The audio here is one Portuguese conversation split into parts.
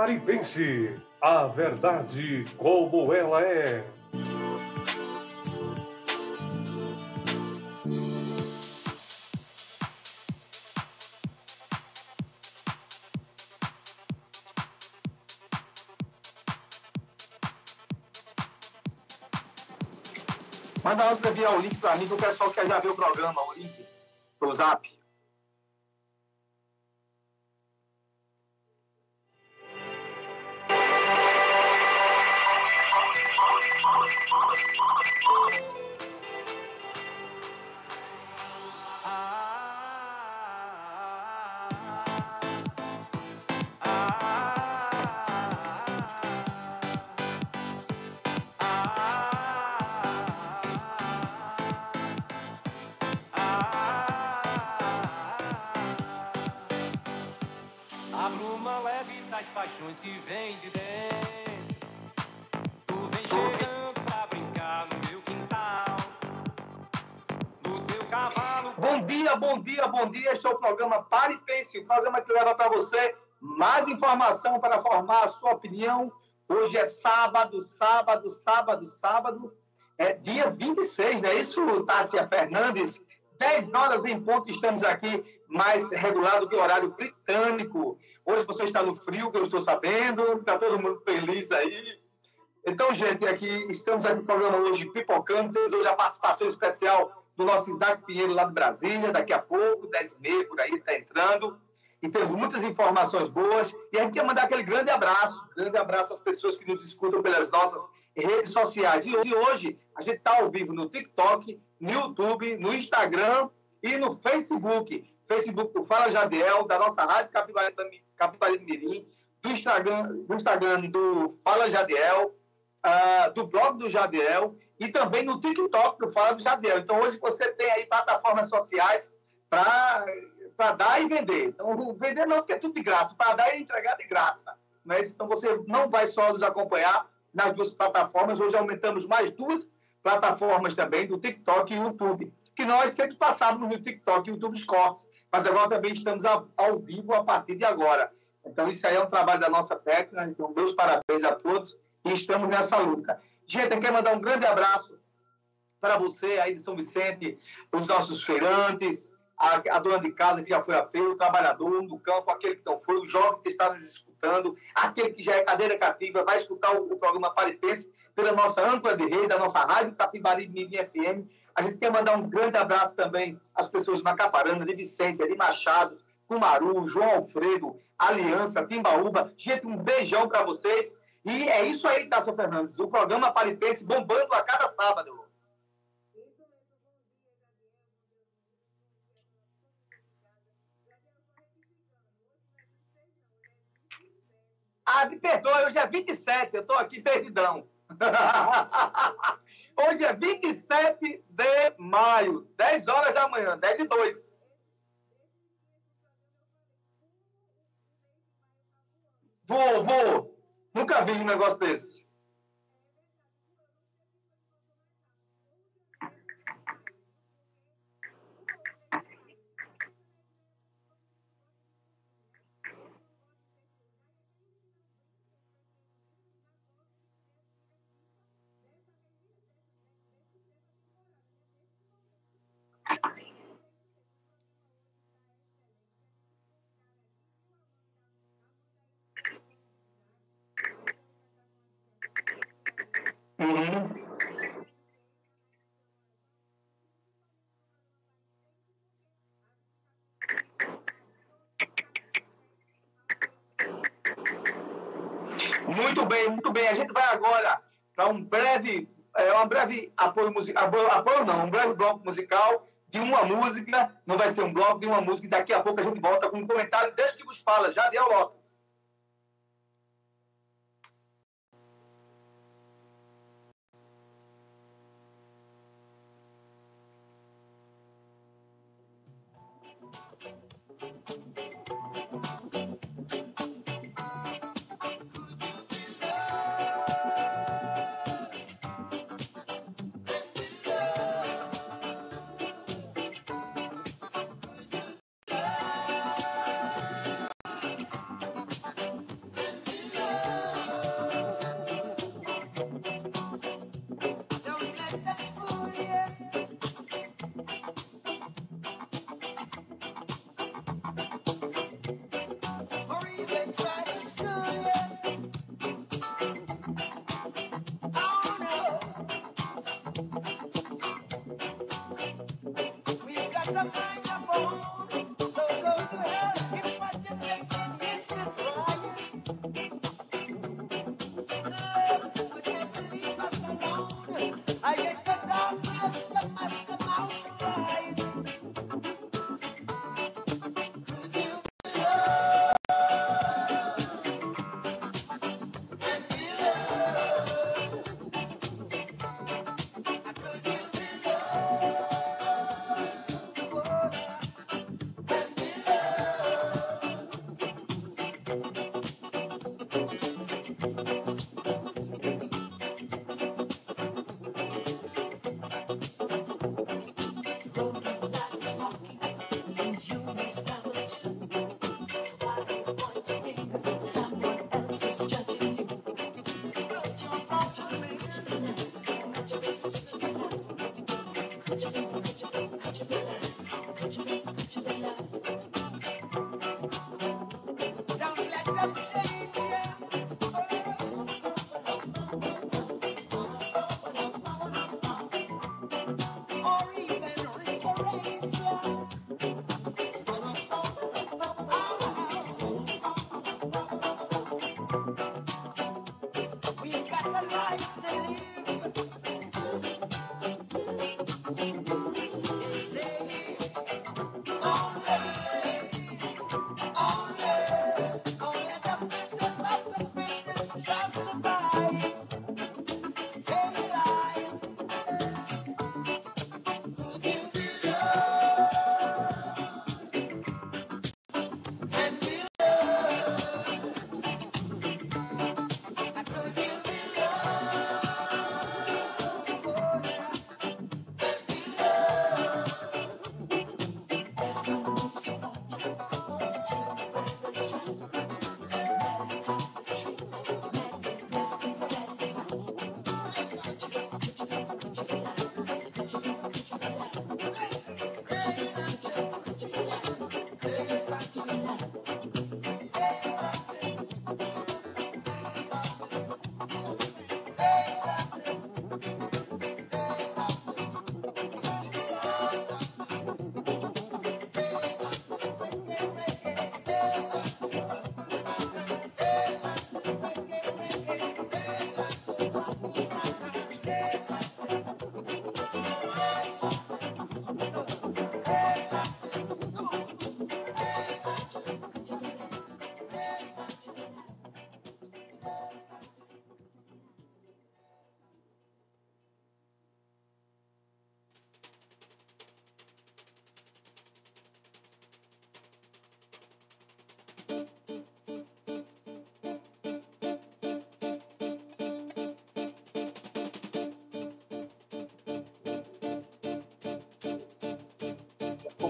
Pare e Pense. A verdade como ela é. Manda antes de enviar o link para mim, que o pessoal quer já ver o programa, o link pro zap. Informação para formar a sua opinião. Hoje é sábado, sábado, sábado, sábado. É dia 26, não é isso, Tássia Fernandes? 10 horas em ponto, estamos aqui mais regulado que o horário britânico. Hoje você está no frio, que eu estou sabendo, está todo mundo feliz aí. Então, gente, aqui estamos aqui no programa hoje pipocando. Temos hoje a participação especial do nosso Isaac Pinheiro lá de Brasília, daqui a pouco, 10 e meia, por aí, está entrando. E temos muitas informações boas. E a gente quer mandar aquele grande abraço, grande abraço às pessoas que nos escutam pelas nossas redes sociais. E hoje, a gente está ao vivo no TikTok, no YouTube, no Instagram e no Facebook. Facebook do Fala Jadiel, da nossa Rádio Capibari do Mirim, do Instagram, do Instagram do Fala Jadiel, ah, do blog do Jadiel e também no TikTok do Fala do Jadiel. Então, hoje você tem aí plataformas sociais para dar e vender. Então, vender não, porque é tudo de graça. Para dar e entregar de graça. É isso? Então, você não vai só nos acompanhar nas duas plataformas. Hoje aumentamos mais duas plataformas também, do TikTok e YouTube, que nós sempre passávamos no TikTok e YouTube os cortes, mas agora também estamos ao vivo a partir de agora. Então, isso aí é um trabalho da nossa técnica. Então, meus parabéns a todos e estamos nessa luta. Gente, eu quero mandar um grande abraço para você aí de São Vicente, os nossos feirantes, a, a dona de casa que já foi a feira, o trabalhador do campo, aquele que não foi, o jovem que está nos escutando, aquele que já é cadeira cativa, vai escutar o, o programa Paripense pela nossa âncora de rede, da nossa rádio Capibari Mirim FM. A gente quer mandar um grande abraço também às pessoas de Macaparana, de Vicência, de Machados, Cumaru, João Alfredo, Aliança, Timbaúba. Gente, um beijão para vocês. E é isso aí, Tasso Fernandes. O programa Paripense bombando a cada sábado. Ah, me perdoe, hoje é 27, eu estou aqui perdidão. Hoje é 27 de maio, 10 horas da manhã, 10 e 2. Vou, vou. Nunca vi um negócio desse. Muito bem, muito bem. A gente vai agora para um breve, é, uma breve apoio musical, apoio, apoio não, um breve bloco musical de uma música, não vai ser um bloco de uma música, daqui a pouco a gente volta com um comentário desse que vos fala, Jadiel Lopes. Mm-hmm.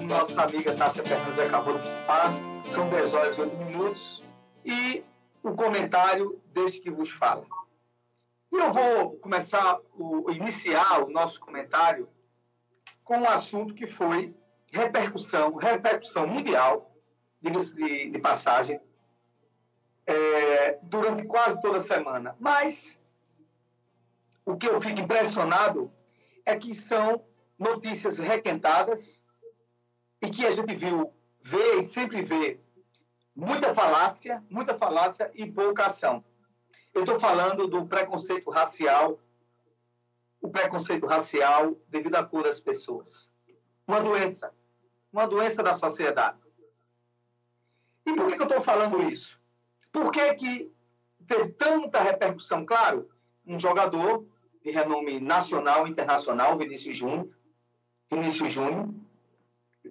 Como nossa amiga Tássia Fernandes acabou de falar, são 10 horas e 8 minutos, e o comentário deste que vos fala. E eu vou começar, o, iniciar o nosso comentário com um assunto que foi repercussão, repercussão mundial, de, de passagem, é, durante quase toda a semana. Mas o que eu fico impressionado é que são notícias requentadas e que a gente viu, vê e sempre vê muita falácia, muita falácia e pouca ação. Eu estou falando do preconceito racial, o preconceito racial devido à cor das pessoas. Uma doença, uma doença da sociedade. E por que, que eu estou falando isso? Por que, que teve tanta repercussão? Claro, um jogador de renome nacional e internacional, Vinícius Júnior, Vinícius Júnior,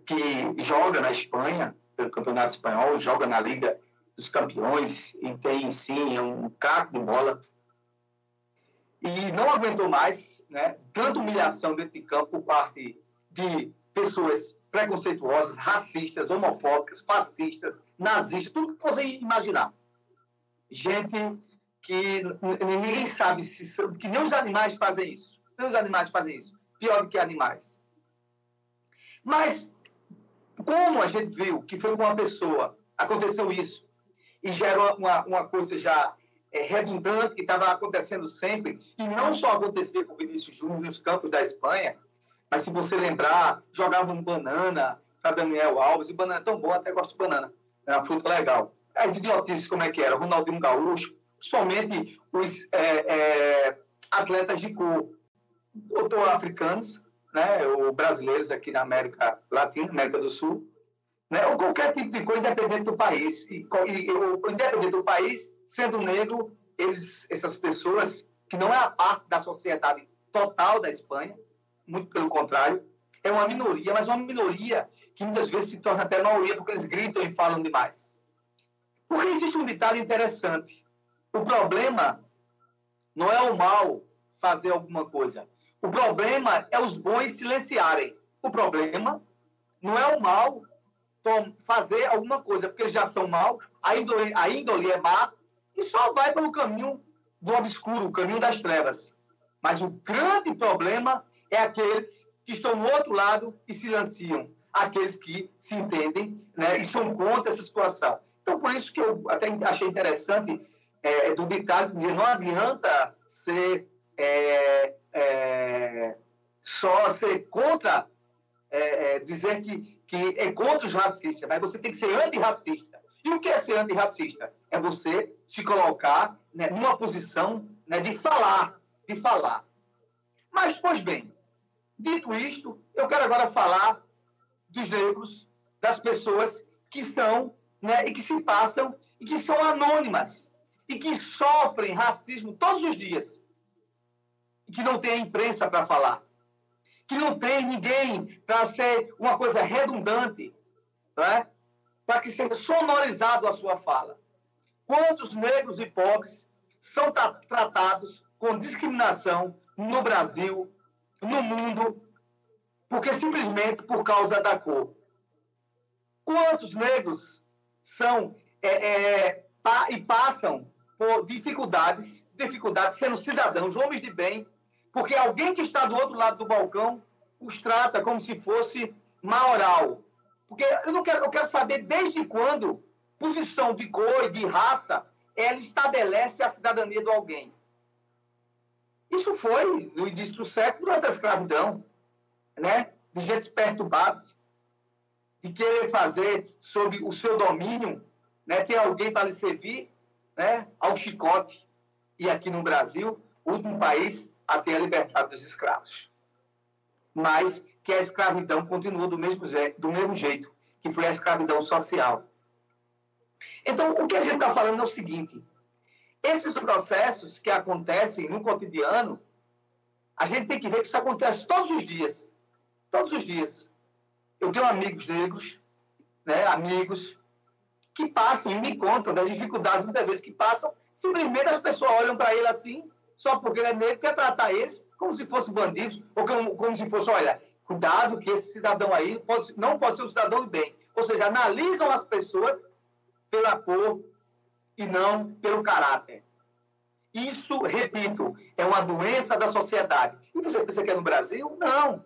que joga na Espanha, pelo Campeonato Espanhol, joga na Liga dos Campeões e tem, sim, um caco de bola. E não aguentou mais, né? Tanta humilhação dentro de campo por parte de pessoas preconceituosas, racistas, homofóbicas, fascistas, nazistas, tudo que você imaginar. Gente que ninguém sabe se, que nem os animais fazem isso. Nem os animais fazem isso. Pior do que animais. Mas, como a gente viu que foi com uma pessoa, aconteceu isso, e gerou uma, uma coisa já é, redundante que estava acontecendo sempre, e não só acontecia com o Vinícius Júnior nos campos da Espanha, mas se você lembrar, jogavam banana para Daniel Alves, e banana é tão boa, até gosto de banana, é uma fruta legal. As idiotices, como é que era? Ronaldinho Gaúcho, somente os é, é, atletas de cor, ou africanos, né, ou brasileiros aqui na América Latina, América do Sul, né, ou qualquer tipo de coisa, independente do país. E, e, ou, independente do país, sendo negro, eles, essas pessoas, que não é a parte da sociedade total da Espanha, muito pelo contrário, é uma minoria, mas uma minoria que muitas vezes se torna até maioria porque eles gritam e falam demais. Porque existe um ditado interessante. O problema não é o mal fazer alguma coisa. O problema é os bons silenciarem. O problema não é o mal fazer alguma coisa, porque eles já são mal, a índole, a índole é má, e só vai pelo caminho do obscuro, o caminho das trevas. Mas o grande problema é aqueles que estão no outro lado e silenciam, aqueles que se entendem né, e são contra essa situação. Então, por isso que eu até achei interessante é, do ditado dizer não adianta ser é, é, só ser contra, é, é, dizer que, que é contra os racistas, mas você tem que ser antirracista. E o que é ser antirracista? É você se colocar né, numa posição né, de falar, de falar. Mas, pois bem, dito isto, eu quero agora falar dos negros, das pessoas que são né, e que se passam e que são anônimas e que sofrem racismo todos os dias, e que não tem a imprensa para falar, que não tem ninguém para ser uma coisa redundante, é? para que seja sonorizado a sua fala. Quantos negros e pobres são tra tratados com discriminação no Brasil, no mundo, porque simplesmente por causa da cor? Quantos negros são é, é, pa e passam por dificuldades, dificuldades sendo cidadãos, homens de bem, porque alguém que está do outro lado do balcão os trata como se fosse maioral. Porque eu não quero, eu quero saber desde quando posição de cor e de raça ela estabelece a cidadania de alguém. Isso foi no início do século, durante a escravidão, né? De gente perturbados, de querer fazer sob o seu domínio, né? Ter alguém para lhe servir né, ao chicote. E aqui no Brasil, o último país a ter a liberdade dos escravos. Mas que a escravidão continua do mesmo, do mesmo jeito, que foi a escravidão social. Então, o que a gente está falando é o seguinte: esses processos que acontecem no cotidiano, a gente tem que ver que isso acontece todos os dias. Todos os dias. Eu tenho amigos negros, né, amigos que passam e me contam das dificuldades, muitas vezes, que passam. Simplesmente as pessoas olham para ele assim, só porque ele é negro, quer tratar eles como se fossem bandidos, ou como, como se fosse, olha, cuidado que esse cidadão aí pode, não pode ser um cidadão de bem. Ou seja, analisam as pessoas pela cor e não pelo caráter. Isso, repito, é uma doença da sociedade. E você pensa que é no Brasil? Não.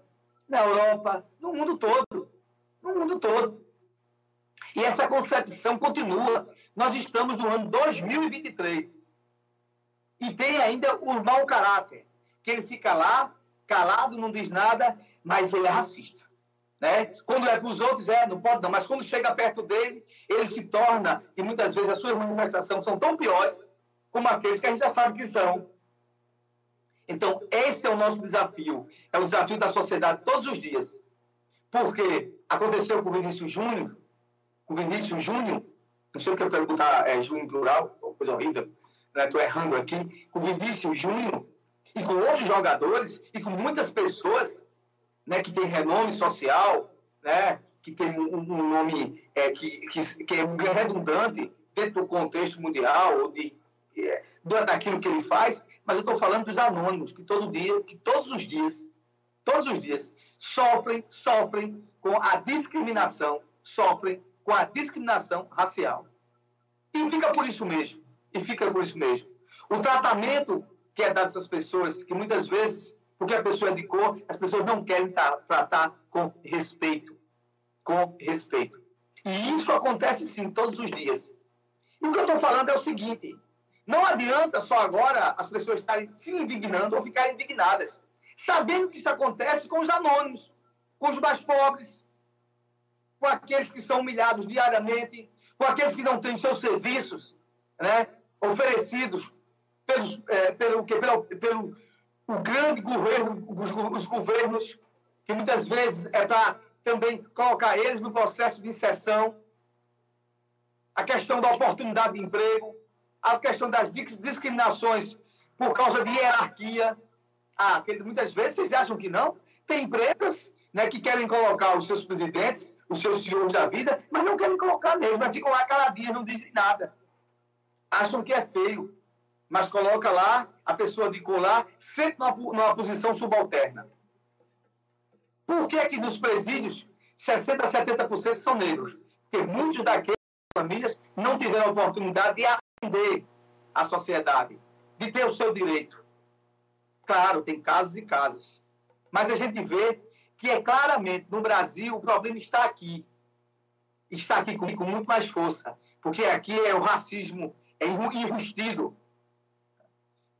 Na Europa, no mundo todo. No mundo todo. E essa concepção continua. Nós estamos no ano 2023. E tem ainda o mau caráter. que ele fica lá, calado, não diz nada, mas ele é racista. Né? Quando é para os outros, é, não pode não, mas quando chega perto dele, ele se torna, e muitas vezes as suas manifestações são tão piores como aqueles que a gente já sabe que são. Então, esse é o nosso desafio. É o desafio da sociedade todos os dias. Porque aconteceu com o Vinícius Júnior, com o Vinícius Júnior, não sei o que eu perguntar, é Júnior plural, coisa horrível, estou né? errando aqui, com o Vinícius Júnior e com outros jogadores e com muitas pessoas né, que têm renome social, né, que tem um, um nome é, que, que, que, é redundante dentro do contexto mundial ou de, é, daquilo que ele faz, mas eu estou falando dos anônimos que todo dia, que todos os dias, todos os dias sofrem, sofrem com a discriminação, sofrem com a discriminação racial. E fica por isso mesmo. E fica por isso mesmo. O tratamento que é dado a essas pessoas, que muitas vezes, porque a pessoa é de cor, as pessoas não querem tratar com respeito. Com respeito. E isso acontece sim todos os dias. E o que eu estou falando é o seguinte: não adianta só agora as pessoas estarem se indignando ou ficarem indignadas, sabendo que isso acontece com os anônimos, com os mais pobres, com aqueles que são humilhados diariamente, com aqueles que não têm seus serviços né, oferecidos pelos, é, pelo, que, pelo, pelo o grande governo, os, os governos, que muitas vezes é para também colocar eles no processo de inserção, a questão da oportunidade de emprego, a questão das discriminações por causa de hierarquia. Ah, muitas vezes vocês acham que não? Tem empresas né, que querem colocar os seus presidentes, os seus senhores da vida, mas não querem colocar neles, mas ficam lá caladinhos, não dizem nada. Acham que é feio, mas coloca lá a pessoa de colar sempre numa, numa posição subalterna. Por que que nos presídios 60% a 70% são negros? Porque muitos daquelas famílias não tiveram a oportunidade de atender a sociedade, de ter o seu direito. Claro, tem casos e casos. Mas a gente vê que é claramente no Brasil o problema está aqui. Está aqui com, com muito mais força. Porque aqui é o racismo é enrustido.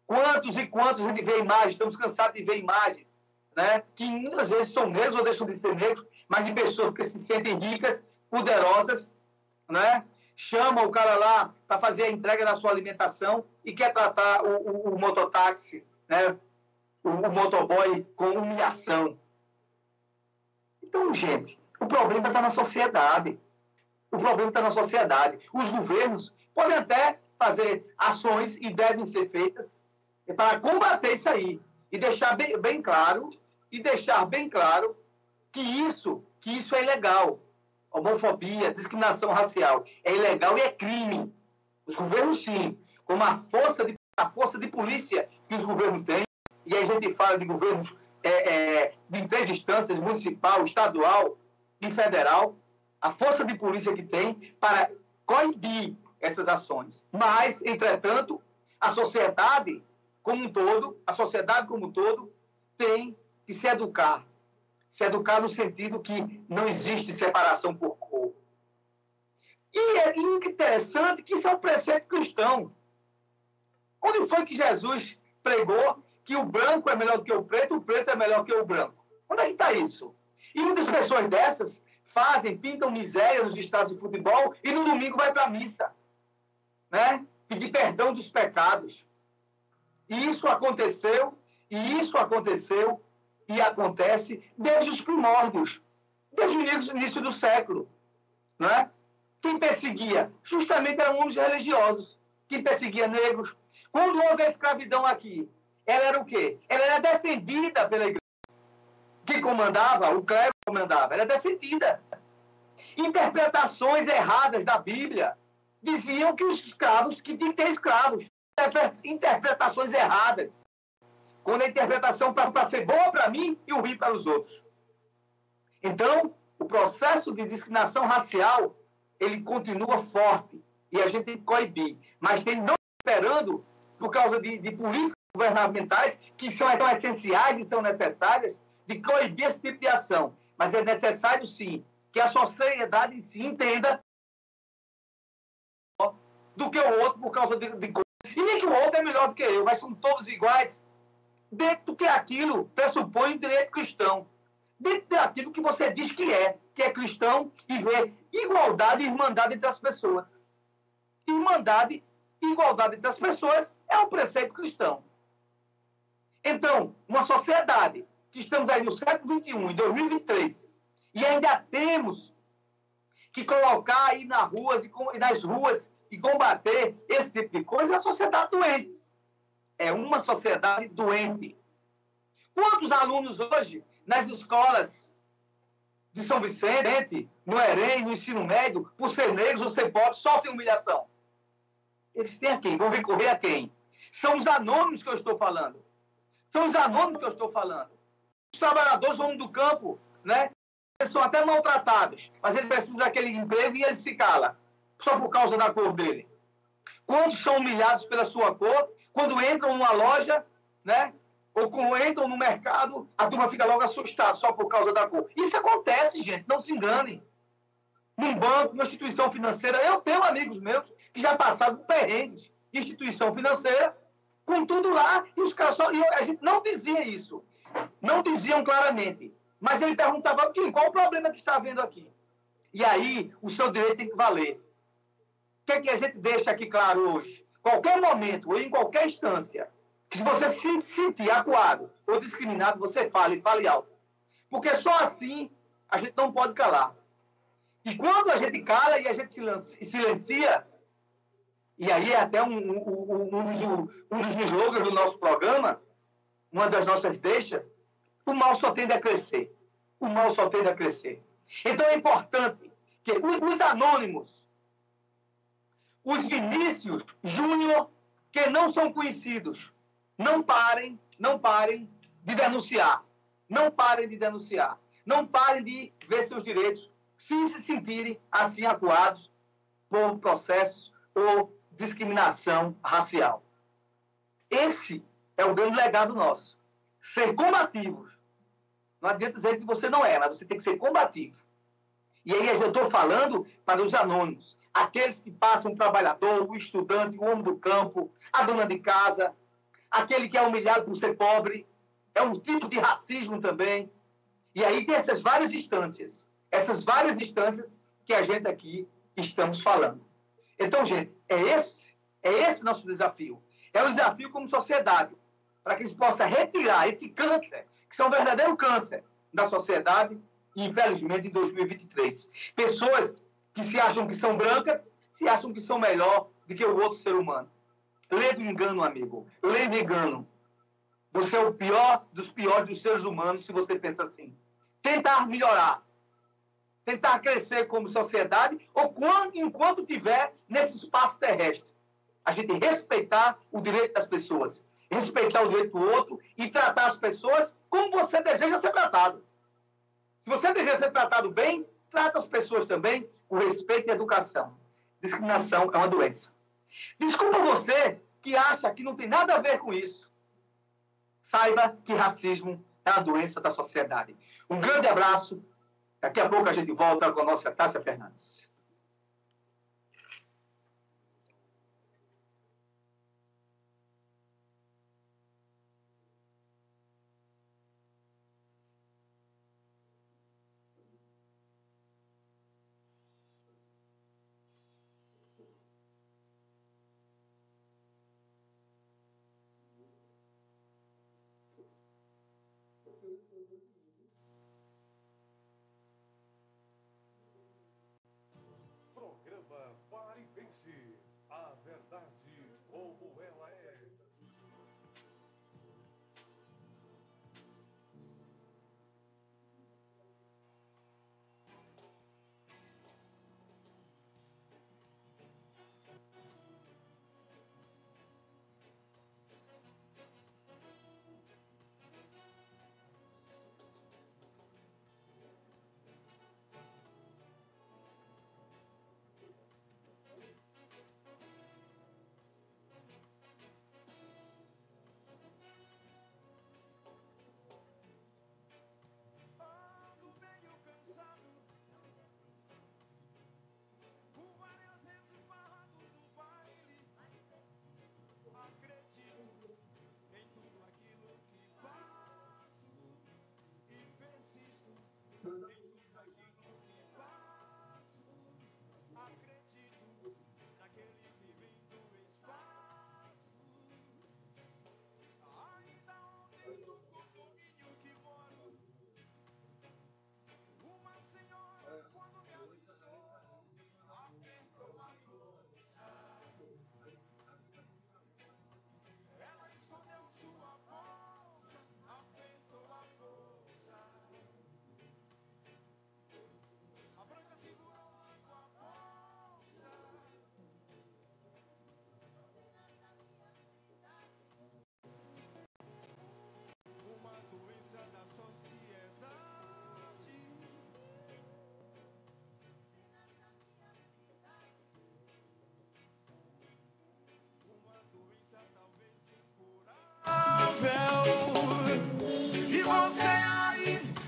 Quantos e quantos gente vê imagens, estamos cansados de ver imagens, né? que muitas vezes são negros ou deixam de ser negros, mas de pessoas que se sentem ricas, poderosas, né? chama o cara lá para fazer a entrega da sua alimentação e quer tratar o, o, o mototáxi, né? o, o motoboy com humilhação. Então, gente, o problema está na sociedade. O problema está na sociedade. Os governos podem até fazer ações e devem ser feitas para combater isso aí e deixar bem, bem claro e deixar bem claro que isso que isso é ilegal. Homofobia discriminação racial é ilegal e é crime. Os governos sim como a força de a força de polícia que os governos têm e a gente fala de governos é, é, de três instâncias municipal estadual e federal a força de polícia que tem para coibir essas ações. Mas entretanto a sociedade como um todo, a sociedade como um todo, tem que se educar. Se educar no sentido que não existe separação por cor. E é interessante que isso é um preceito cristão. Onde foi que Jesus pregou que o branco é melhor do que o preto, o preto é melhor que o branco? Onde é que está isso? E muitas pessoas dessas fazem, pintam miséria nos estados de futebol e no domingo vai para a missa. Né? Pedir perdão dos pecados. E isso aconteceu, e isso aconteceu e acontece desde os primórdios, desde o início do século. Não é? Quem perseguia? Justamente eram os religiosos. Quem perseguia negros. Quando houve a escravidão aqui, ela era o quê? Ela era defendida pela igreja. Quem comandava, o clero comandava, era defendida. Interpretações erradas da Bíblia diziam que os escravos, que tinham que ter escravos interpretações erradas. Quando a interpretação passa para ser boa para mim e ruim para os outros. Então, o processo de discriminação racial, ele continua forte e a gente tem que coibir. Mas tem não esperando, por causa de, de políticas governamentais, que são, são essenciais e são necessárias, de coibir esse tipo de ação. Mas é necessário, sim, que a sociedade se entenda do que o outro por causa de, de e nem que o outro é melhor do que eu, mas são todos iguais. dentro do que aquilo pressupõe o direito cristão. Dentro daquilo que você diz que é, que é cristão, e vê igualdade e irmandade entre as pessoas. Irmandade e igualdade entre as pessoas é um preceito cristão. Então, uma sociedade que estamos aí no século XXI, em 2023, e ainda temos que colocar aí nas ruas e nas ruas e combater esse tipo de coisa, é a sociedade doente. É uma sociedade doente. Quantos alunos hoje, nas escolas de São Vicente, no EREM, no ensino médio, por ser negros ou ser pobres, sofrem humilhação? Eles têm a quem? Vão recorrer a quem? São os anônimos que eu estou falando. São os anônimos que eu estou falando. Os trabalhadores vão do campo, né? Eles são até maltratados, mas ele precisa daquele emprego e ele se cala, só por causa da cor dele. Quantos são humilhados pela sua cor, quando entram numa loja, né? Ou quando entram no mercado, a turma fica logo assustada só por causa da cor. Isso acontece, gente, não se enganem. Num banco, numa instituição financeira, eu tenho amigos meus que já passaram perrengues. Instituição financeira, com tudo lá, e os caras só. E a gente não dizia isso. Não diziam claramente. Mas ele perguntava, qual o problema que está havendo aqui? E aí, o seu direito tem que valer. O que, é que a gente deixa aqui claro hoje? Qualquer momento, ou em qualquer instância, que se você se sentir acuado ou discriminado, você fale, fale alto. Porque só assim a gente não pode calar. E quando a gente cala e a gente silencia, e aí é até um, um, um, dos, um dos slogans do nosso programa, uma das nossas deixas, o mal só tende a crescer. O mal só tende a crescer. Então é importante que os, os anônimos, os Vinícius Júnior, que não são conhecidos, não parem, não parem de denunciar. Não parem de denunciar. Não parem de ver seus direitos se se sentirem assim acuados por processos ou discriminação racial. Esse é o grande legado nosso. Ser combativos. Não adianta dizer que você não é, mas você tem que ser combativo. E aí eu estou falando para os anônimos, aqueles que passam o trabalhador, o estudante, o homem do campo, a dona de casa, aquele que é humilhado por ser pobre. É um tipo de racismo também. E aí tem essas várias instâncias, essas várias instâncias que a gente aqui estamos falando. Então, gente, é esse, é esse nosso desafio. É o desafio como sociedade, para que a gente possa retirar esse câncer, que é um verdadeiro câncer da sociedade, infelizmente, em 2023. Pessoas que se acham que são brancas, se acham que são melhor do que o outro ser humano. Lê do engano, amigo. Lê do engano. Você é o pior dos piores dos seres humanos se você pensa assim. Tentar melhorar tentar crescer como sociedade, ou quando, enquanto tiver nesse espaço terrestre. A gente respeitar o direito das pessoas, respeitar o direito do outro e tratar as pessoas como você deseja ser tratado. Se você deseja ser tratado bem, trata as pessoas também com respeito e educação. Discriminação é uma doença. Desculpa você que acha que não tem nada a ver com isso. Saiba que racismo é a doença da sociedade. Um grande abraço Daqui a pouco a gente volta com a nossa Tássia Fernandes.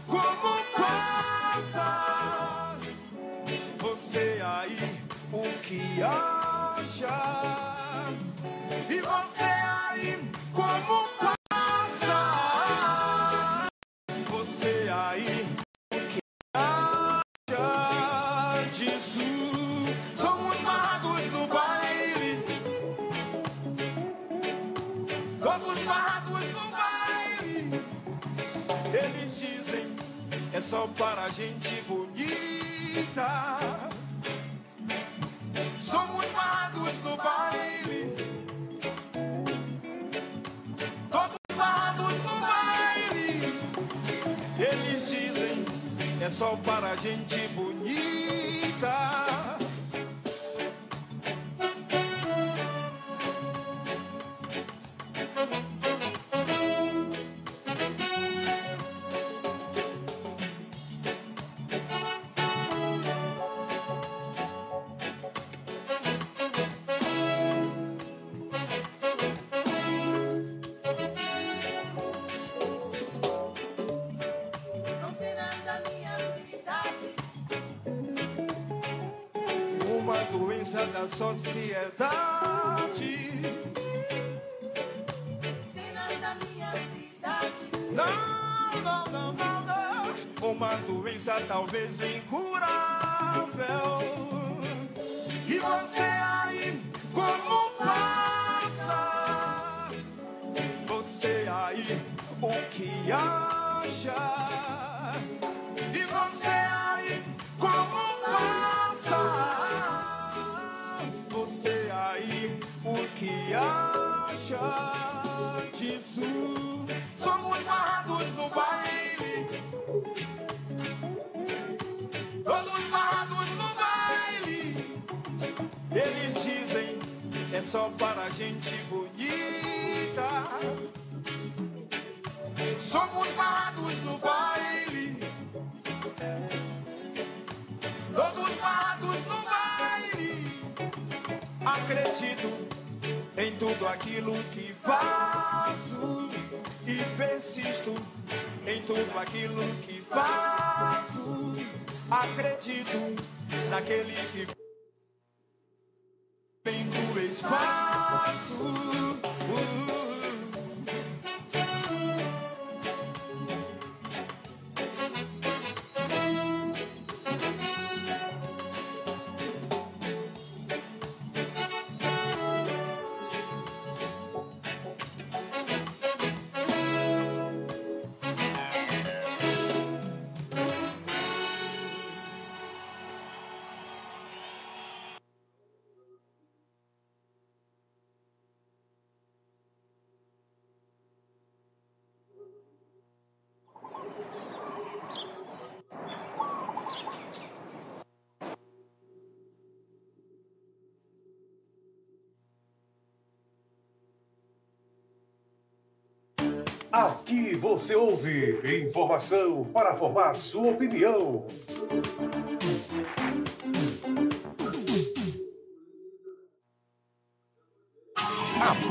como passa. Você aí, o que acha? E você aí, como passa. Gente doença vem do espaço. Aqui você ouve informação para formar sua opinião.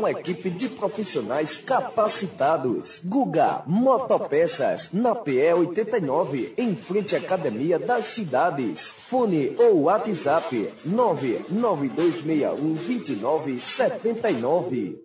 uma equipe de profissionais capacitados. Guga Motopeças, na PE 89, em frente à Academia das Cidades. Fone ou WhatsApp 99261 2979.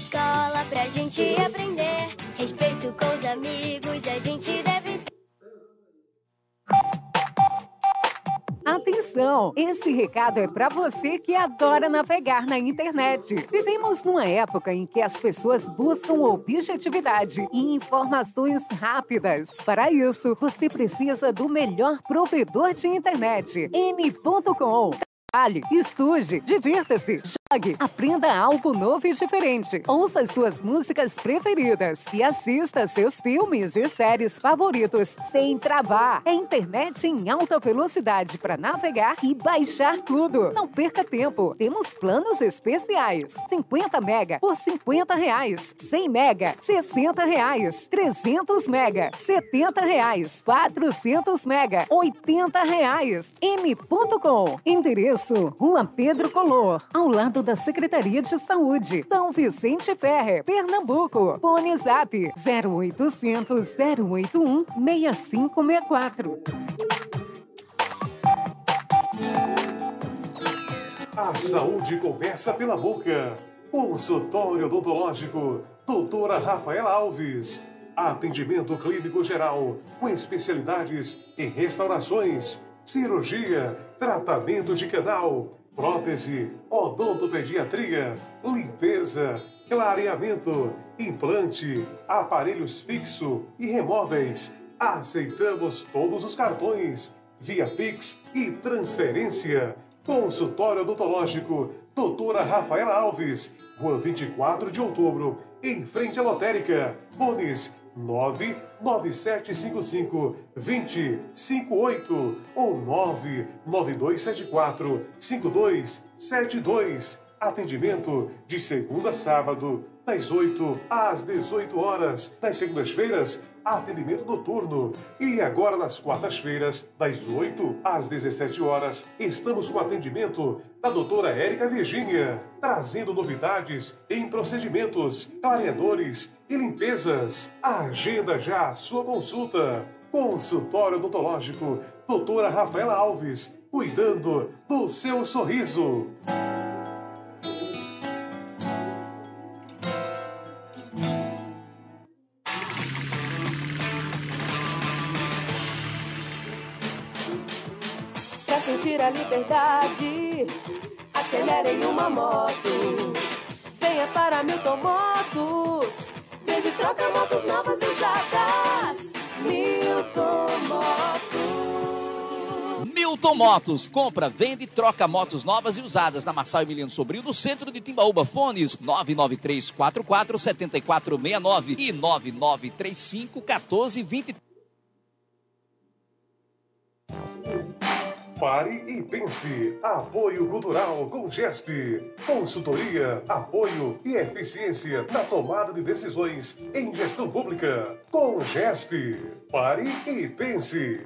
Escola pra gente aprender. Respeito com os amigos, a gente deve. Atenção! Esse recado é para você que adora navegar na internet. Vivemos numa época em que as pessoas buscam objetividade e informações rápidas. Para isso, você precisa do melhor provedor de internet, m.com. Trabalhe, estude, divirta-se, jogue, aprenda algo novo e diferente. Ouça suas músicas preferidas e assista seus filmes e séries favoritos sem travar. É internet em alta velocidade para navegar e baixar tudo. Não perca tempo. Temos planos especiais. 50 mega por 50 reais. 100 mega, 60 reais. 300 mega, 70 reais. 400 mega, 80 reais. M.com. Endereço Rua Pedro Color, ao lado da Secretaria de Saúde. São Vicente Ferre, Pernambuco. Fone Zap 0800 081 6564. A saúde começa pela boca. Consultório odontológico, doutora Rafaela Alves. Atendimento clínico geral, com especialidades em restaurações, cirurgia, tratamento de canal, prótese, odontopediatria, limpeza, clareamento, implante, aparelhos fixo e remóveis. Aceitamos todos os cartões, via Pix e transferência. Consultório odontológico, doutora Rafaela Alves, Rua 24 de outubro, em frente à lotérica. Fones 99755 2058 ou 99274 5272. Atendimento de segunda a sábado, das 8 às 18 horas. Das segundas-feiras, atendimento noturno. E agora, nas quartas-feiras, das 8 às 17 horas, estamos com atendimento da doutora Érica Virgínia, trazendo novidades em procedimentos, clareadores e limpezas. Agenda já a sua consulta. Consultório odontológico, doutora Rafaela Alves, cuidando do seu sorriso. Pra sentir a liberdade, acelere em uma moto. Venha para Milton Motos. Vende troca motos novas e usadas. Milton Motos. Milton Motos, compra, vende e troca motos novas e usadas na Marçal Emiliano Sobrinho, no centro de Timbaúba. Fones 99344 7469 e 9935 1420. Pare e pense. Apoio Cultural com GESP. Consultoria, apoio e eficiência na tomada de decisões em gestão pública. Com GESP. Pare e pense.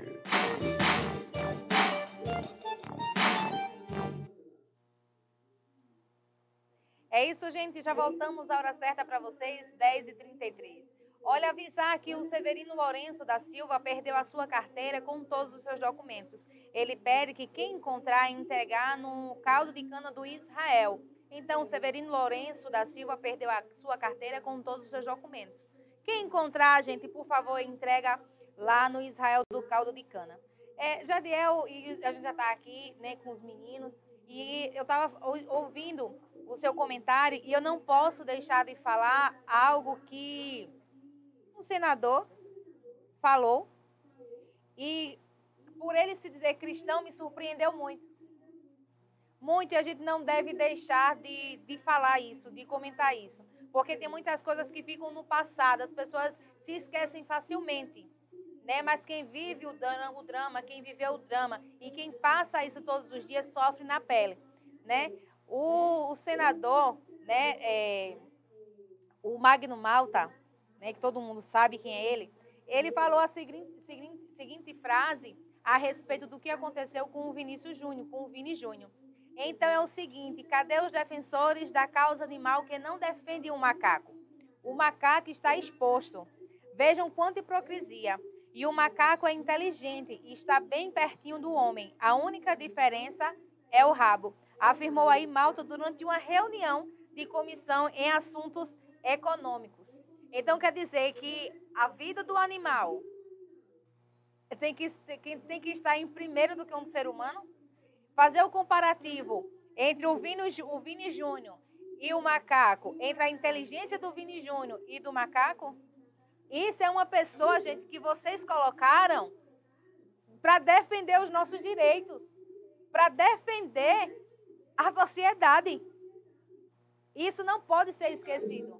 É isso, gente. Já voltamos à hora certa para vocês, 10h33. Olha, avisar que o Severino Lourenço da Silva perdeu a sua carteira com todos os seus documentos. Ele pede que quem encontrar entregar no caldo de cana do Israel. Então, Severino Lourenço da Silva perdeu a sua carteira com todos os seus documentos. Quem encontrar, gente, por favor, entrega lá no Israel do caldo de cana. É, Jadiel, e a gente já está aqui né, com os meninos, e eu estava ouvindo o seu comentário e eu não posso deixar de falar algo que um senador falou e por ele se dizer cristão me surpreendeu muito. Muito e a gente não deve deixar de, de falar isso, de comentar isso. Porque tem muitas coisas que ficam no passado, as pessoas se esquecem facilmente. Né? Mas quem vive o drama, o drama, quem viveu o drama e quem passa isso todos os dias sofre na pele. Né? O, o senador, né, é, o Magno Malta, né, que todo mundo sabe quem é ele, ele falou a seguinte, seguinte, seguinte frase a respeito do que aconteceu com o Vinícius Júnior, com o Vini Júnior. Então é o seguinte: cadê os defensores da causa animal que não defendem o macaco? O macaco está exposto. Vejam quanta hipocrisia. E o macaco é inteligente e está bem pertinho do homem. A única diferença é o rabo, afirmou aí Malta durante uma reunião de comissão em assuntos econômicos. Então quer dizer que a vida do animal tem que, tem que estar em primeiro do que um ser humano? Fazer o comparativo entre o Vini, o Vini Júnior e o macaco, entre a inteligência do Vini Júnior e do macaco? Isso é uma pessoa, gente, que vocês colocaram para defender os nossos direitos, para defender a sociedade. Isso não pode ser esquecido.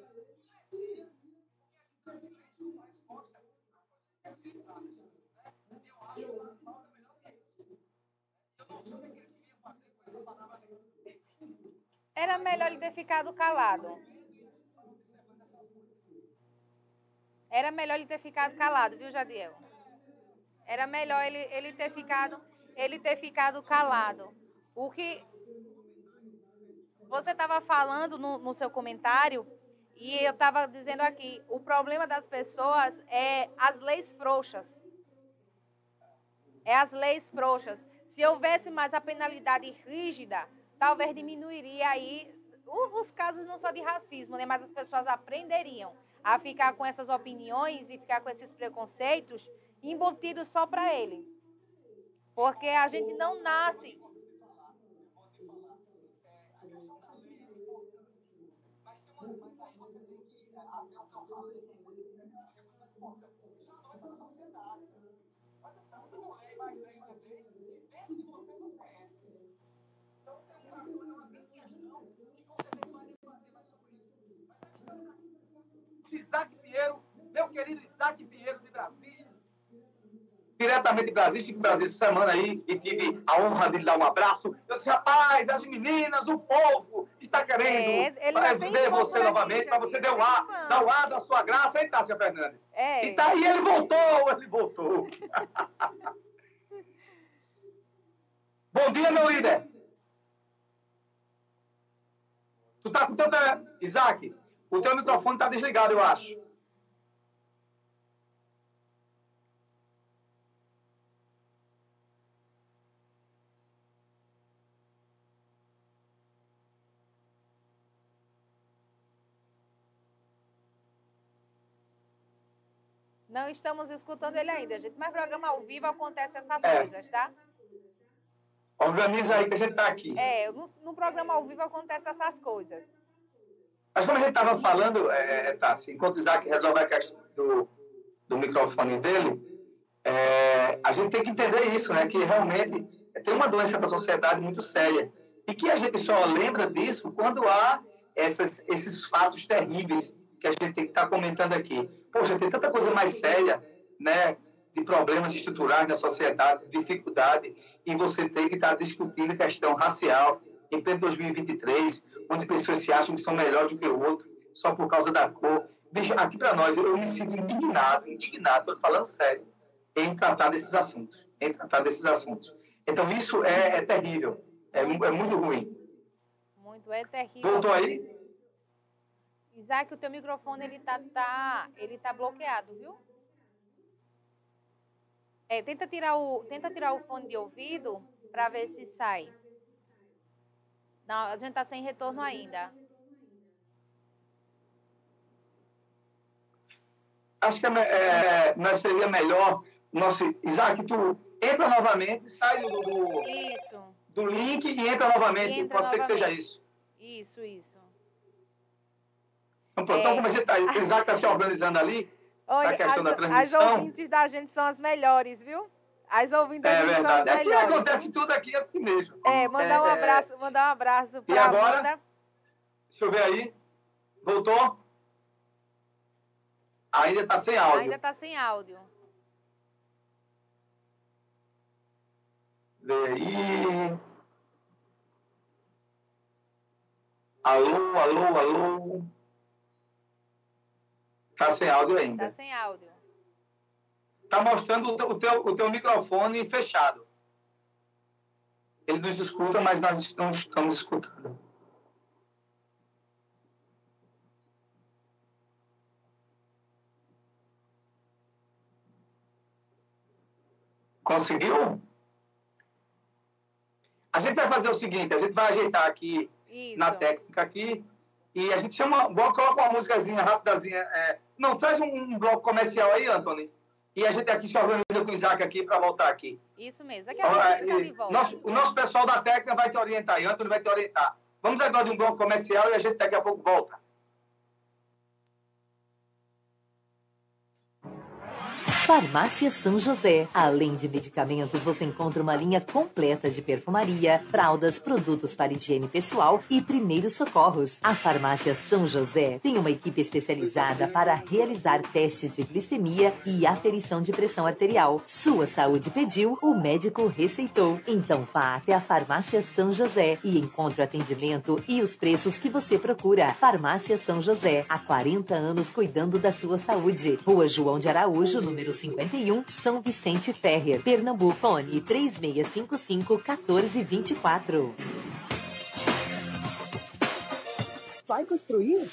melhor ele ter ficado calado. Era melhor ele ter ficado calado, viu, Jadiel? Era melhor ele, ele ter ficado ele ter ficado calado. O que você estava falando no, no seu comentário e eu estava dizendo aqui, o problema das pessoas é as leis frouxas. É as leis frouxas. Se houvesse mais a penalidade rígida, talvez diminuiria aí os casos não só de racismo, né, mas as pessoas aprenderiam a ficar com essas opiniões e ficar com esses preconceitos embutidos só para ele. Porque a gente não nasce. Isaac Pinheiro, meu querido Isaac Pinheiro de Brasília. Diretamente de Brasília, estive em Brasília essa semana aí e tive a honra de lhe dar um abraço. Eu disse, rapaz, as meninas, o povo está querendo É, ver você aqui, novamente, para você dar o ar, fã. dar o ar da sua graça, hein, Tássia Fernandes? É. E tá aí, ele voltou, ele voltou. Bom dia, meu líder. Tu tá com tanta... Isaac, o teu microfone tá desligado, eu acho. Não estamos escutando ele ainda, gente. Mas programa ao vivo acontece essas É. coisas, tá? Organiza aí que a gente tá aqui. É, no, no programa ao vivo acontece essas coisas. Mas como a gente estava falando, é, é, Tassi, enquanto o Isaac resolve a questão do, do microfone dele, é, a gente tem que entender isso, né? Que realmente tem uma doença para a sociedade muito séria. E que a gente só lembra disso quando há essas, esses fatos terríveis que a gente tem que estar comentando aqui. Poxa, tem tanta coisa mais séria, né? De problemas estruturais na sociedade, dificuldade, e você tem que estar discutindo questão racial em pleno 2023, onde pessoas se acham que são melhores do que o outro, só por causa da cor. Veja, aqui para nós, eu me sinto indignado, indignado, estou falando sério, em tratar desses assuntos, em tratar desses assuntos. Então, isso é, é terrível, é, é muito ruim. Muito, é terrível. Voltou aí? Isaac, o teu microfone ele tá, tá, ele tá bloqueado, viu? É, tenta tirar o, tenta tirar o fone de ouvido para ver se sai. Não, a gente tá sem retorno ainda. Acho que é, é, seria melhor, nosso, Isaac, tu entra novamente, sai do, do, do link e entra novamente. Entra Pode ser que seja novamente. isso. Isso, isso. Então, pronto, então como a gente tá, o Isaac está se organizando ali, Olha, a questão da as, as transmissão. ouvintes da gente são as melhores, viu? As ouvintes É são verdade. Aqui melhores. acontece tudo aqui assim mesmo. É, mandar um É, é. abraço, mandar um abraço para agora? Amanda. Deixa eu ver aí. Voltou? Ainda está sem áudio. Ainda tá sem áudio. Vê aí. Alô, alô, alô. Tá sem áudio ainda. Tá sem áudio. Tá mostrando o teu, o teu, microfone fechado. Ele nos escuta, mas nós não estamos escutando. Conseguiu? A gente vai fazer o seguinte, a gente vai ajeitar aqui Isso. na técnica aqui e a gente chama, coloca uma musicazinha rapidazinha. é, não, faz um, um bloco comercial aí, Anthony. E a gente aqui se organiza com o Isaac aqui para voltar aqui. Isso mesmo. Daqui a pouco tá de e volta. nosso- o nosso pessoal da técnica vai te orientar aí, Anthony vai te orientar. Vamos agora de um bloco comercial e a gente daqui a pouco volta. Farmácia São José. Além de medicamentos, você encontra uma linha completa de perfumaria, fraldas, produtos para higiene pessoal e primeiros socorros. A Farmácia São José tem uma equipe especializada para realizar testes de glicemia e aferição de pressão arterial. Sua saúde pediu, o médico receitou. Então vá até a Farmácia São José e encontre o atendimento e os preços que você procura. Farmácia São José, há 40 anos cuidando da sua saúde. Rua João de Araújo, número 51, São Vicente Ferrer, Pernambuco. Fone 3655 1424. Vai construir?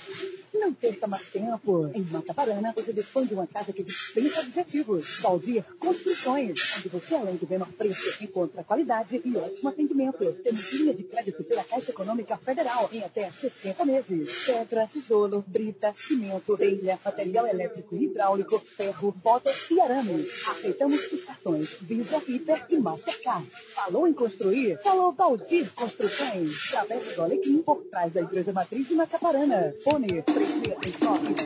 Não perca mais tempo. Em Mataparana, você dispõe de uma casa que dispensa objetivos. Valdir Construções, onde você, além do menor preço, encontra qualidade e ótimo atendimento. Temos linha de crédito pela Caixa Econômica Federal em até 60 meses. Pedra, tijolo, brita, cimento, telha, material elétrico e hidráulico, ferro, botas e arames. Aceitamos os cartões Visa, Hiper e Mastercard. Falou em construir? Falou Valdir Construções. Travessa do Alecrim, por trás da Igreja Matriz de Macaparana. Fone It's not, it's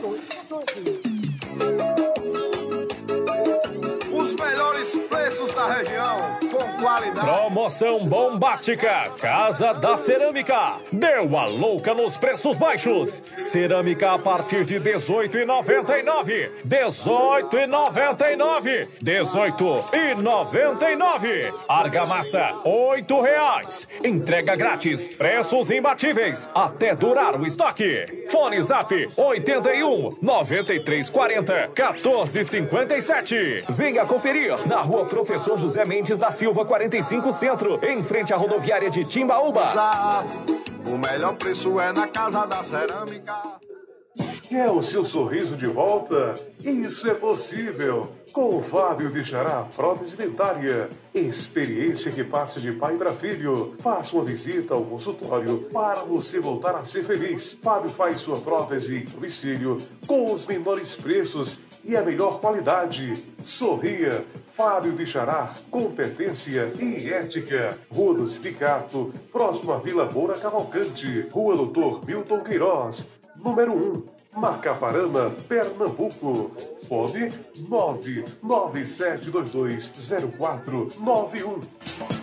Melhores preços da região, com qualidade. Promoção bombástica Casa da Cerâmica. Deu a louca nos preços baixos. Cerâmica a partir de 18,99. 18,99. 18,99. Argamassa, oito reais. Entrega grátis. Preços imbatíveis. Até durar o estoque. Fone Zap 81 9340 1457. Venha conferir na rua Professor José Mendes da Silva 45 Centro, em frente à rodoviária de Timbaúba. O melhor preço é na Casa da Cerâmica. Quer o seu sorriso de volta? Isso é possível! Com o Fábio de Xará Prótese Dentária. Experiência que passa de pai para filho. Faça uma visita ao consultório para você voltar a ser feliz. Fábio faz sua prótese em domicílio com os menores preços e a melhor qualidade. Sorria! Fábio Xará, competência e ética. Rua do Sindicato, próximo à Vila Moura Cavalcante. Rua Doutor Milton Queiroz, número 1. Macaparana, Pernambuco. Fone 997220491.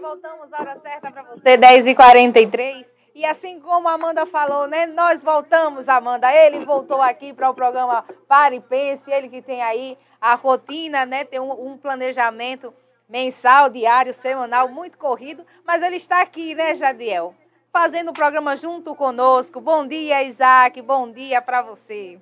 Voltamos hora certa para você, 10h43. E assim como a Amanda falou, né? Nós voltamos, Amanda. Ele voltou aqui para o programa Pare e Pense, ele que tem aí a rotina, né? Tem um, um planejamento mensal, diário, semanal, muito corrido, mas ele está aqui, né, Jadiel? Fazendo o programa junto conosco. Bom dia, Isaac. Bom dia para você.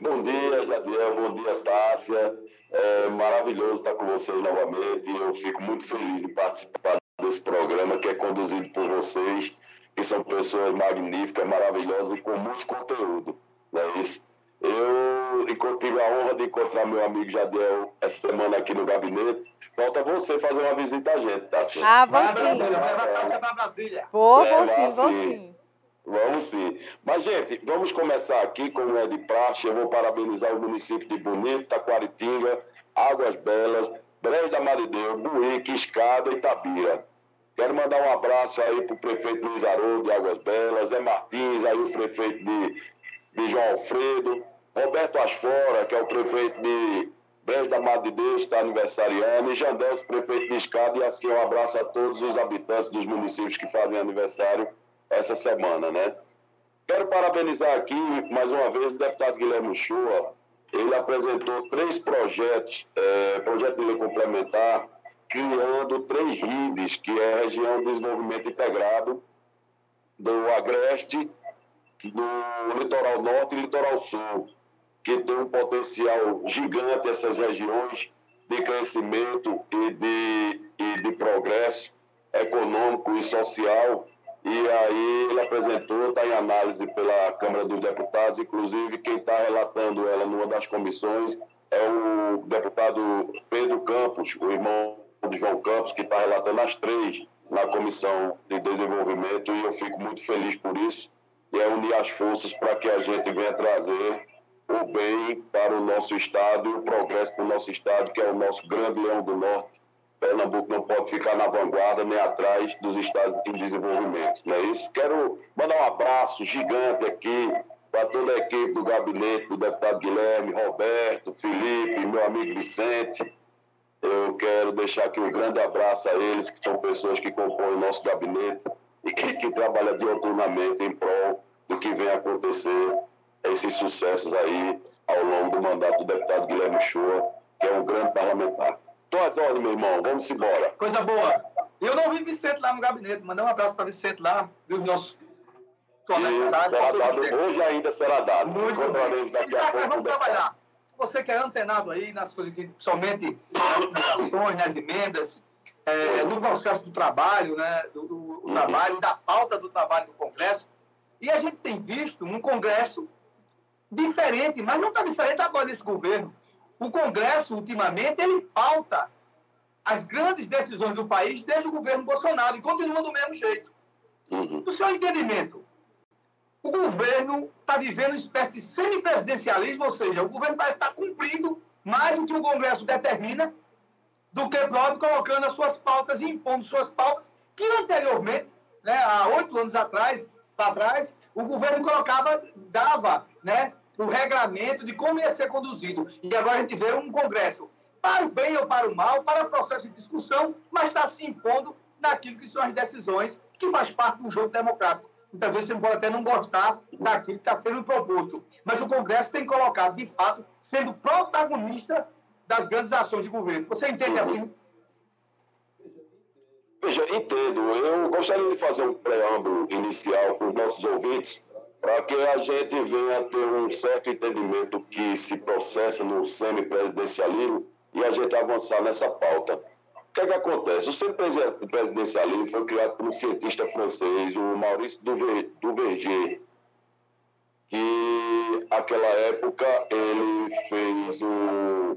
Bom dia, Jadiel. Bom dia, Tássia. É maravilhoso estar com vocês novamente. Eu fico muito feliz de participar desse programa que é conduzido por vocês, que são pessoas magníficas, maravilhosas e com muito conteúdo. Não é isso? Eu tive a honra de encontrar meu amigo Jadiel essa semana aqui no gabinete. Falta você fazer uma visita a gente, Tássia. Ah, vou Vai sim. Brasília, vai pra Tássia pra Brasília. Vou, vou É, sim, vou sim. Vamos sim. Mas, gente, vamos começar aqui, como é de praxe. Eu vou parabenizar o município de Bonito, Taquaritinga, Águas Belas, Brejo da Marideu, Buíque, Escada e Itabira. Quero mandar um abraço aí para o prefeito Luiz Haroldo de Águas Belas, Zé Martins, aí o prefeito de, de João Alfredo, Roberto Asfora, que é o prefeito de Brejo da Madre de Deus, está aniversariando, e Jandelso, prefeito de Escada, e assim um abraço a todos os habitantes dos municípios que fazem aniversário essa semana, né? Quero parabenizar aqui, mais uma vez, o deputado Guilherme Chua. Ele apresentou três projetos, eh, projeto de lei complementar, criando três RIDs, que é a Região de Desenvolvimento Integrado, do Agreste, do Litoral Norte e Litoral Sul, que tem um potencial gigante essas regiões de crescimento e de, e de progresso econômico e social. E aí ele apresentou, está em análise pela Câmara dos Deputados, inclusive quem está relatando ela numa das comissões é o deputado Pedro Campos, o irmão de João Campos, que está relatando as três na Comissão de Desenvolvimento, e eu fico muito feliz por isso. E é unir as forças para que a gente venha trazer o bem para o nosso Estado e o progresso para o nosso Estado, que é o nosso grande leão do Norte. Pernambuco não pode ficar na vanguarda nem atrás dos estados em desenvolvimento, não é isso? Quero mandar um abraço gigante aqui para toda a equipe do gabinete, do deputado Guilherme, Roberto, Felipe, meu amigo Vicente. Eu quero deixar aqui um grande abraço a eles, que são pessoas que compõem o nosso gabinete e que, trabalham dioturnamente em prol do que vem acontecer, esses sucessos aí ao longo do mandato do deputado Guilherme Chua, que é um grande parlamentar. Tô ordens, meu irmão, vamos embora. Coisa boa. Eu não vi Vicente lá no gabinete. Mandar um abraço para Vicente lá, dos nossos colegas. Isso, será dado, Vicente. hoje ainda será dado. Muito Encontraremos bem. daqui a pouco. vamos trabalhar. Você que é antenado aí nas coisas somente nas ações, nas emendas, é, no processo do trabalho, né, do, do- Uhum. trabalho, da pauta do trabalho do Congresso. E a gente tem visto um Congresso diferente, mas não está diferente agora nesse governo. O Congresso, ultimamente, ele pauta as grandes decisões do país desde o governo Bolsonaro e continua do mesmo jeito. No seu entendimento, o governo está vivendo uma espécie de semipresidencialismo, ou seja, o governo parece estar cumprindo mais o que o Congresso determina do que próprio colocando as suas pautas e impondo suas pautas, que anteriormente, né, há oito anos atrás, para trás, o governo colocava, dava né, o regramento de como ia ser conduzido. E agora a gente vê um Congresso, para o bem ou para o mal, para o processo de discussão, mas está se impondo naquilo que são as decisões que faz parte do jogo democrático. Muitas vezes você pode até não gostar daquilo que está sendo proposto, mas o Congresso tem colocado, de fato, sendo protagonista das grandes ações de governo. Você entende assim? Veja, entendo. Eu gostaria de fazer um preâmbulo inicial para os nossos ouvintes, para que a gente venha ter um certo entendimento que se processa no semipresidencialismo e a gente avançar nessa pauta. O que é que acontece? O semipresidencialismo foi criado por um cientista francês, o Maurice Duver- Duverger, que naquela época ele fez um,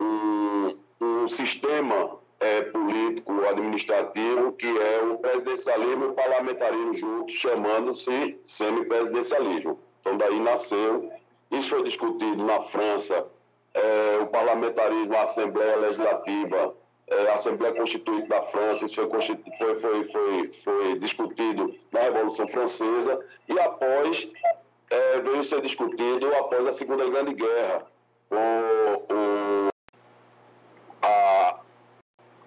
um, um sistema é, político administrativo que é o presidencialismo e o parlamentarismo juntos, chamando-se semipresidencialismo. Então daí nasceu, isso foi discutido na França, é, o parlamentarismo, a Assembleia Legislativa, é, a Assembleia Constituinte da França, isso foi, foi, foi, foi discutido na Revolução Francesa e após é, veio ser discutido após a Segunda Grande Guerra, com, o, a,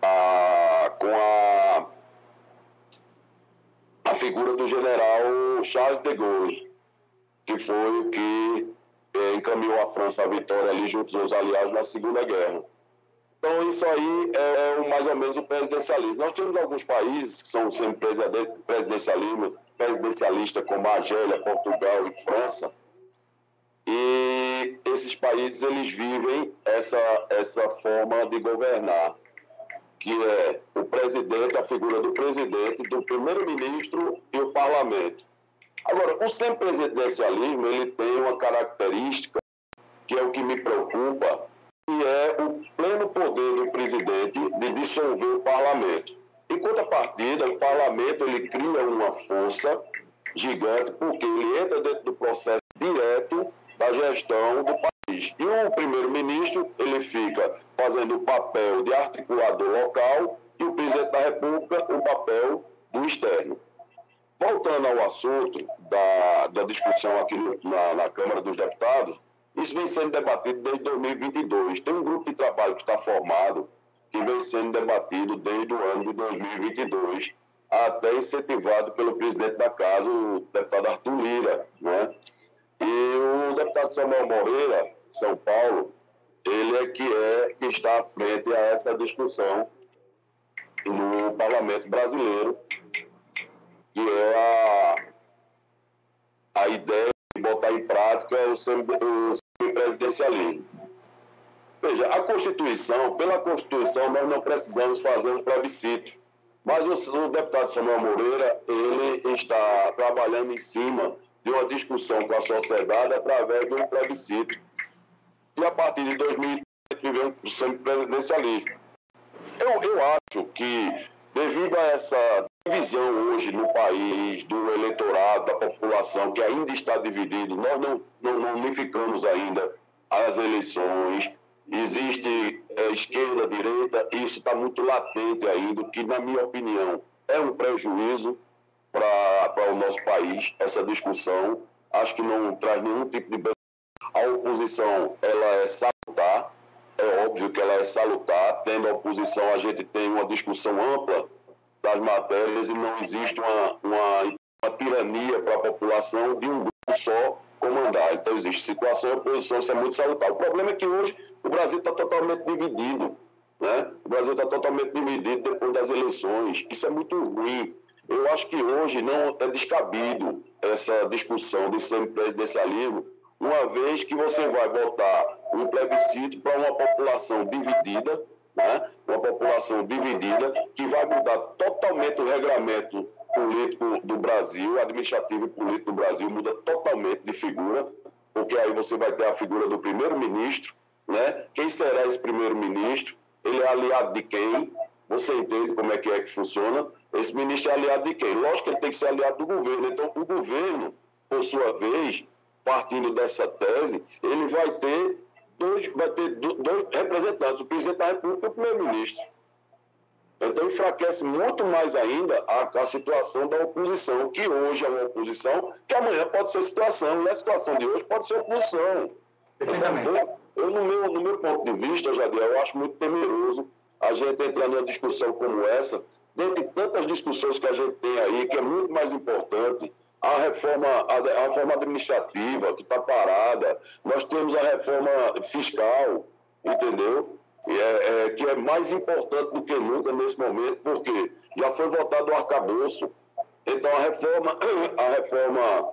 a, com a, a figura do general Charles de Gaulle, que foi o que eh, encaminhou a França à vitória ali junto aos aliados na Segunda Guerra. Então, isso aí é o- mais ou menos o presidencialismo. Nós temos alguns países que são sempre presidencialismo, presidencialista, como a Argélia, Portugal e França, E esses países eles vivem essa, essa forma de governar, que é o presidente, a figura do presidente, do primeiro-ministro e o parlamento. Agora, o semipresidencialismo ele tem uma característica que é o que me preocupa, que é o pleno poder do presidente de dissolver o parlamento. Em contrapartida, o parlamento ele cria uma força gigante, porque ele entra dentro do processo direto da gestão do país. E o primeiro-ministro, ele fica fazendo o papel de articulador local e o presidente da República o papel do externo. Voltando ao assunto da, da discussão aqui na, na Câmara dos Deputados, isso vem sendo debatido desde 2022. Tem um grupo de trabalho que está formado, que vem sendo debatido desde o ano de 2022, até incentivado pelo presidente da casa, o deputado Arthur Lira. Né? E o deputado Samuel Moreira, São Paulo, ele é que, é que está à frente a essa discussão no parlamento brasileiro, que é a, a ideia de botar em prática o, semipresidencialismo. Veja, a Constituição, pela Constituição, nós não precisamos fazer um plebiscito. Mas o, o deputado Samuel Moreira, ele está trabalhando em cima de uma discussão com a sociedade através de um plebiscito. E a partir de 2030 tivemos o semipresidencialismo. Eu, eu acho que, devido a essa divisão hoje no país, do eleitorado, da população, que ainda está dividido, nós não, não, não unificamos ainda as eleições, existe é, esquerda, direita, isso está muito latente ainda, que, na minha opinião, é um prejuízo para o nosso país, essa discussão. Acho que não traz nenhum tipo de. A oposição, ela é salutar, é óbvio que ela é salutar. Tendo a oposição, a gente tem uma discussão ampla das matérias e não existe uma, uma, uma tirania para a população de um grupo só comandar. Então, existe situação e oposição, isso é muito salutar. O problema é que hoje o Brasil está totalmente dividido. Né? O Brasil está totalmente dividido depois das eleições. Isso é muito ruim. Eu acho que hoje não é descabido essa discussão de semipresidencialismo, uma vez que você vai votar um plebiscito para uma população dividida, né? uma população dividida, que vai mudar totalmente o regramento político do Brasil, administrativo e político do Brasil, muda totalmente de figura, porque aí você vai ter a figura do primeiro-ministro, né? Quem será esse primeiro-ministro? Ele é aliado de quem? Você entende como é que é que funciona? Esse ministro é aliado de quem? Lógico que ele tem que ser aliado do governo. Então, o governo, por sua vez, partindo dessa tese, ele vai ter dois, vai ter dois representantes, o presidente da República e o primeiro-ministro. Então, enfraquece muito mais ainda a, a, situação da oposição, que hoje é uma oposição, que amanhã pode ser situação, e a situação de hoje pode ser oposição. Então, eu, no meu, no meu ponto de vista, Jadiel, eu acho muito temeroso a gente entrar numa discussão como essa, dentre tantas discussões que a gente tem aí, que é muito mais importante, a reforma, a, a reforma administrativa, que está parada, nós temos a reforma fiscal, entendeu? É, é, que é mais importante do que nunca nesse momento, porque já foi votado o arcabouço. Então a reforma, a reforma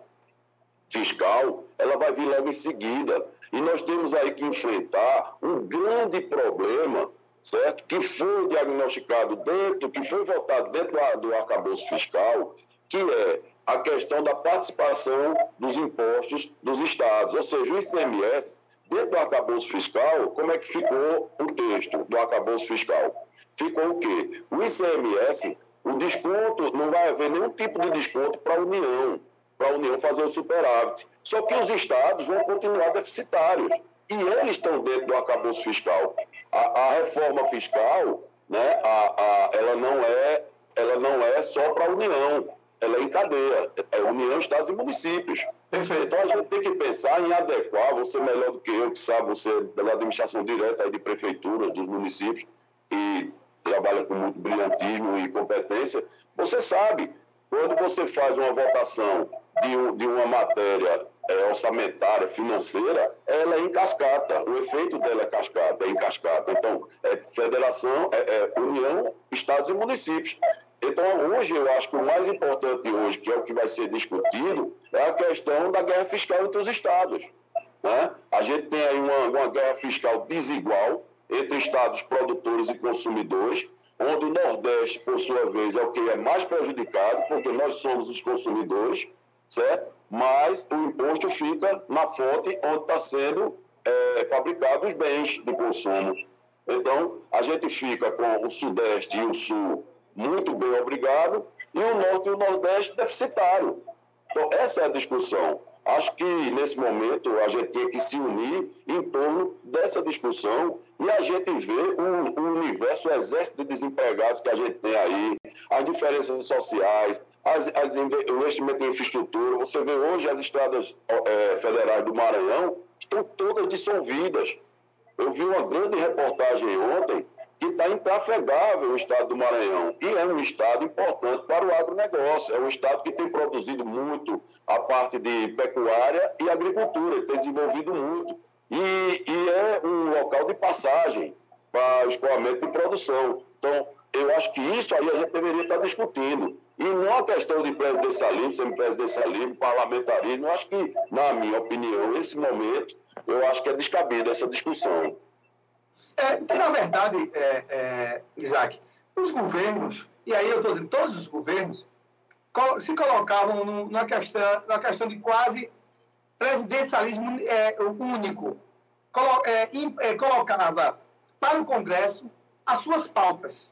fiscal, ela vai vir logo em seguida. E nós temos aí que enfrentar um grande problema certo? Que foi diagnosticado dentro, que foi votado dentro do arcabouço fiscal, que é a questão da participação dos impostos dos estados, ou seja, o ICMS, dentro do arcabouço fiscal, como é que ficou o texto do arcabouço fiscal? Ficou o quê? O ICMS, o desconto, não vai haver nenhum tipo de desconto para a União, para a União fazer o superávit. Só que os estados vão continuar deficitários. E eles estão dentro do arcabouço fiscal. A, a reforma fiscal, né, a, a, ela, não é, ela não é só para a União, ela é em cadeia. É União, Estados e municípios. Perfeito. Então a gente tem que pensar em adequar, você melhor do que eu, que sabe, você é da administração direta aí de prefeituras, dos municípios, e trabalha com muito brilhantismo e competência, você sabe, quando você faz uma votação de, de uma matéria é, orçamentária, financeira, ela é em cascata. O efeito dela é cascata, é em cascata. Então, é federação, é, é União, estados e municípios. Então, hoje, eu acho que o mais importante hoje, que é o que vai ser discutido, é a questão da guerra fiscal entre os estados. Né? A gente tem aí uma, uma guerra fiscal desigual entre estados produtores e consumidores, onde o Nordeste, por sua vez, é o que é mais prejudicado, porque nós somos os consumidores, certo? Mas o imposto fica na fonte onde está sendo é, fabricados os bens de consumo. Então, a gente fica com o Sudeste e o Sul muito bem obrigado, e o Norte e o Nordeste deficitário. Então, essa é a discussão. Acho que, nesse momento, a gente tinha que se unir em torno dessa discussão e a gente vê o, o universo, o exército de desempregados que a gente tem aí, as diferenças sociais, as, as investimento em infraestrutura. Você vê hoje as estradas eh, federais do Maranhão estão todas dissolvidas. Eu vi uma grande reportagem ontem que está intrafegável o estado do Maranhão. E é um estado importante para o agronegócio. É um estado que tem produzido muito a parte de pecuária e agricultura, tem desenvolvido muito. E, e é um local de passagem para escoamento de produção. Então, eu acho que isso aí a gente deveria estar discutindo. E não a questão de presidencialismo, semipresidencialismo, parlamentarismo. Eu acho que, na minha opinião, nesse momento, eu acho que é descabida essa discussão. É, porque, na verdade, é, é, Isaac, os governos, e aí eu estou dizendo, todos os governos, se colocavam num- numa questão, numa questão de quase presidencialismo é, único. Colo, é, é, colocava para o Congresso as suas pautas.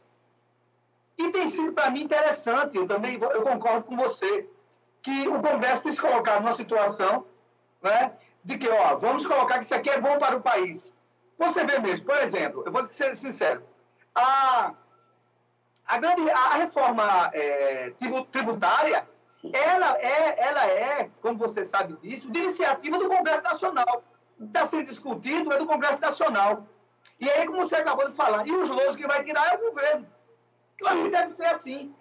E tem sido, para mim, interessante, eu também eu concordo com você, que o Congresso tem se colocado numa situação né, de que, ó, vamos colocar que isso aqui é bom para o país. Você vê mesmo, por exemplo, eu vou ser sincero, a, a, grande, a reforma é, tribu- tributária, ela é, ela é, como você sabe disso, de iniciativa do Congresso Nacional. Está sendo discutido é do Congresso Nacional. E aí, como você acabou de falar, e os louros que vai tirar é o governo. Eu acho que deve ser assim.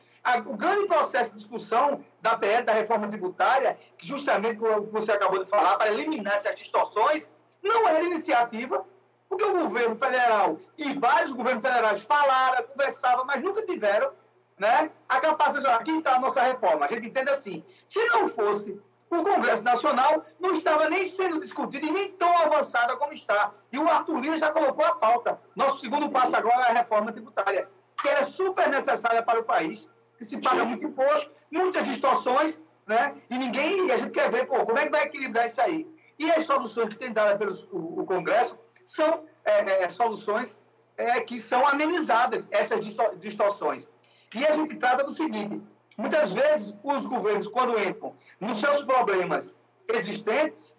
O grande processo de discussão da PL, da reforma tributária, que justamente como você acabou de falar, para eliminar essas distorções, não era iniciativa, porque o governo federal e vários governos federais falaram, conversavam, mas nunca tiveram né, a capacidade de aqui está a nossa reforma. A gente entende assim. Se não fosse o Congresso Nacional, não estava nem sendo discutido e nem tão avançada como está. E o Arthur Lira já colocou a pauta. Nosso segundo passo agora é a reforma tributária, que ela é super necessária para o país, que se paga muito imposto, muitas distorções, né? E ninguém, a gente quer ver, pô, como é que vai equilibrar isso aí? E as soluções que tem dado pelo o, o Congresso são é, é, soluções é, que são amenizadas, essas disto- distorções. E a gente trata do seguinte: muitas vezes os governos, quando entram nos seus problemas existentes,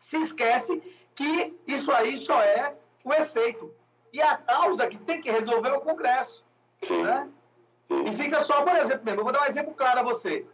se esquece que isso aí só é o efeito. E a causa que tem que resolver é o Congresso. Né? E fica só, por exemplo, mesmo, eu vou dar um exemplo claro a você.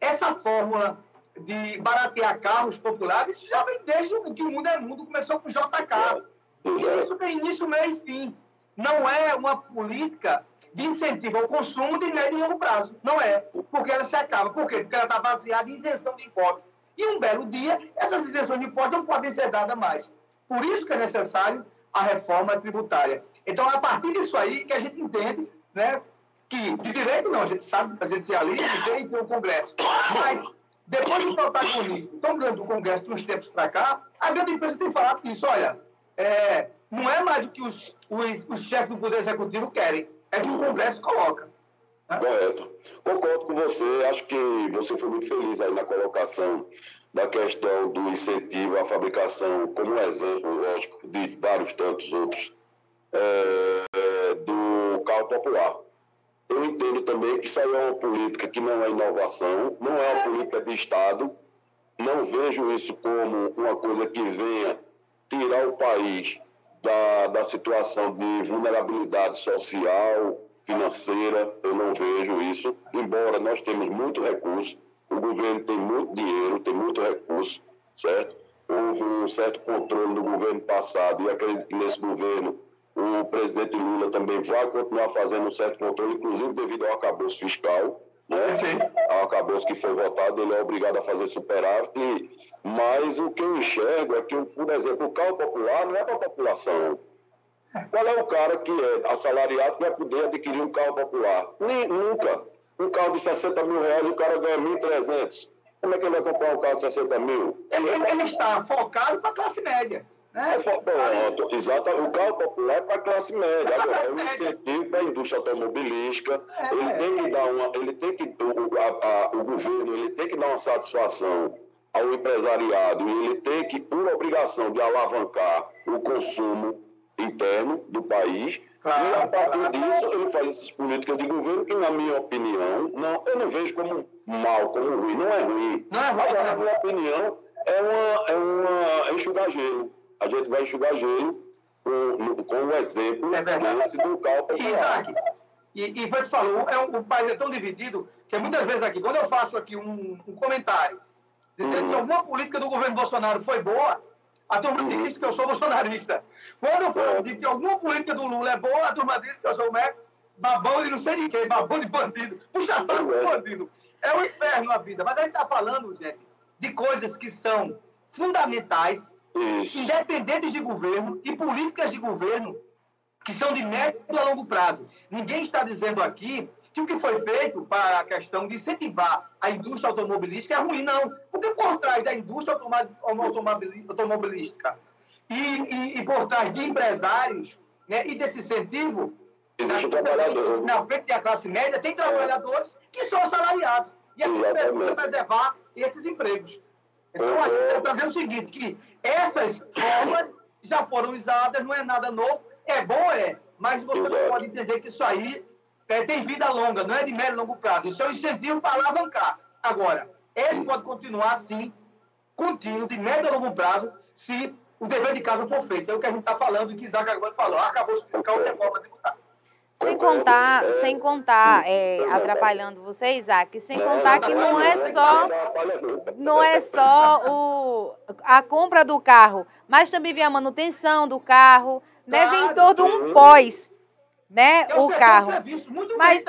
Essa fórmula de baratear carros populares, isso já vem desde o que o mundo é mundo, começou com o JK. E isso tem início, meio e fim. Não é uma política de incentivo ao consumo de médio e longo prazo. Não é. Porque ela se acaba. Por quê? Porque ela está baseada em isenção de impostos. E um belo dia, essas isenções de impostos não podem ser dadas mais. Por isso que é necessário a reforma tributária. Então, é a partir disso aí que a gente entende né, que de direito não, a gente sabe que presidencialismo tem tem o Congresso. Mas depois do protagonismo tão grande do Congresso de uns tempos para cá, a grande imprensa tem falado disso, olha, é, não é mais o que os, os, os chefes do Poder Executivo querem, é que o Congresso coloca. Correto. Concordo com você. Acho que você foi muito feliz aí na colocação da questão do incentivo à fabricação, como um exemplo, lógico, de vários tantos outros, é, do carro popular. Eu entendo também que isso aí é uma política que não é inovação, não é uma política de Estado. Não vejo isso como uma coisa que venha tirar o país da, da situação de vulnerabilidade social, financeira, eu não vejo isso, embora nós temos muito recurso, o governo tem muito dinheiro, tem muito recurso, certo? Houve um certo controle no governo passado e acredito que nesse governo o presidente Lula também vai continuar fazendo um certo controle, inclusive devido ao arcabouço fiscal, né? Ao arcabouço que foi votado, ele é obrigado a fazer superávit, mas o que eu enxergo é que, por exemplo, o carro popular não é para a população. Qual é o cara que é assalariado que vai poder adquirir um carro popular? Nem, nunca. Um carro de 60 mil reais, o cara ganha 1.300. Como é que ele vai comprar um carro de 60 mil? Ele- ele está focado para a classe média. Né? É fo- pronto, exato. O carro popular é para a classe média. Agora, é um incentivo para a indústria automobilística. Ele tem que dar uma. Ele tem que. O, a- a- o governo ele tem que dar uma satisfação ao empresariado e ele tem que, por obrigação de alavancar o consumo interno do país. e a partir disso, ele faz essas políticas de governo que, na minha opinião, não, eu não vejo como mal, como ruim. Não é ruim. Mas, na minha opinião, é uma, é uma é enxugar gelo. A gente vai enxugar gelo com, com o exemplo desse do popular. Isaac, e, e vou te falar, é um, o país é tão dividido que muitas vezes aqui, quando eu faço aqui um, um comentário dizendo que alguma política do governo Bolsonaro foi boa, a turma diz que eu sou bolsonarista. Quando eu falo de que alguma política do Lula é boa, a turma diz que eu sou né, babão de não sei de quem, babão de bandido, puxa saco de bandido. É o inferno a vida. Mas a gente está falando, gente, de coisas que são fundamentais, independentes de governo e políticas de governo que são de médio a longo prazo. Ninguém está dizendo aqui que o que foi feito para a questão de incentivar a indústria automobilística é ruim, não. Porque por trás da indústria automobilística e, e- e por trás de empresários né, e desse incentivo, Existe trabalhador. na frente da classe média, tem trabalhadores que são assalariados. E a gente precisa preservar esses empregos. Então, a gente está dizendo o seguinte, que essas formas já foram usadas, não é nada novo, é bom, é, mas você não pode entender que isso aí é, tem vida longa, não é de médio e longo prazo. Isso é um incentivo para alavancar. Agora, ele pode continuar assim, contínuo, de médio a longo prazo, se o dever de casa for feito. É o que a gente está falando, e que Isaac agora falou. Acabou de fiscal reforma tributária. Sem contar, sem contar, é, atrapalhando você, Isaac, sem contar que não é só não é só o, a compra do carro, mas também vem a manutenção do carro, né? Vem todo um pós, né? O carro. Mas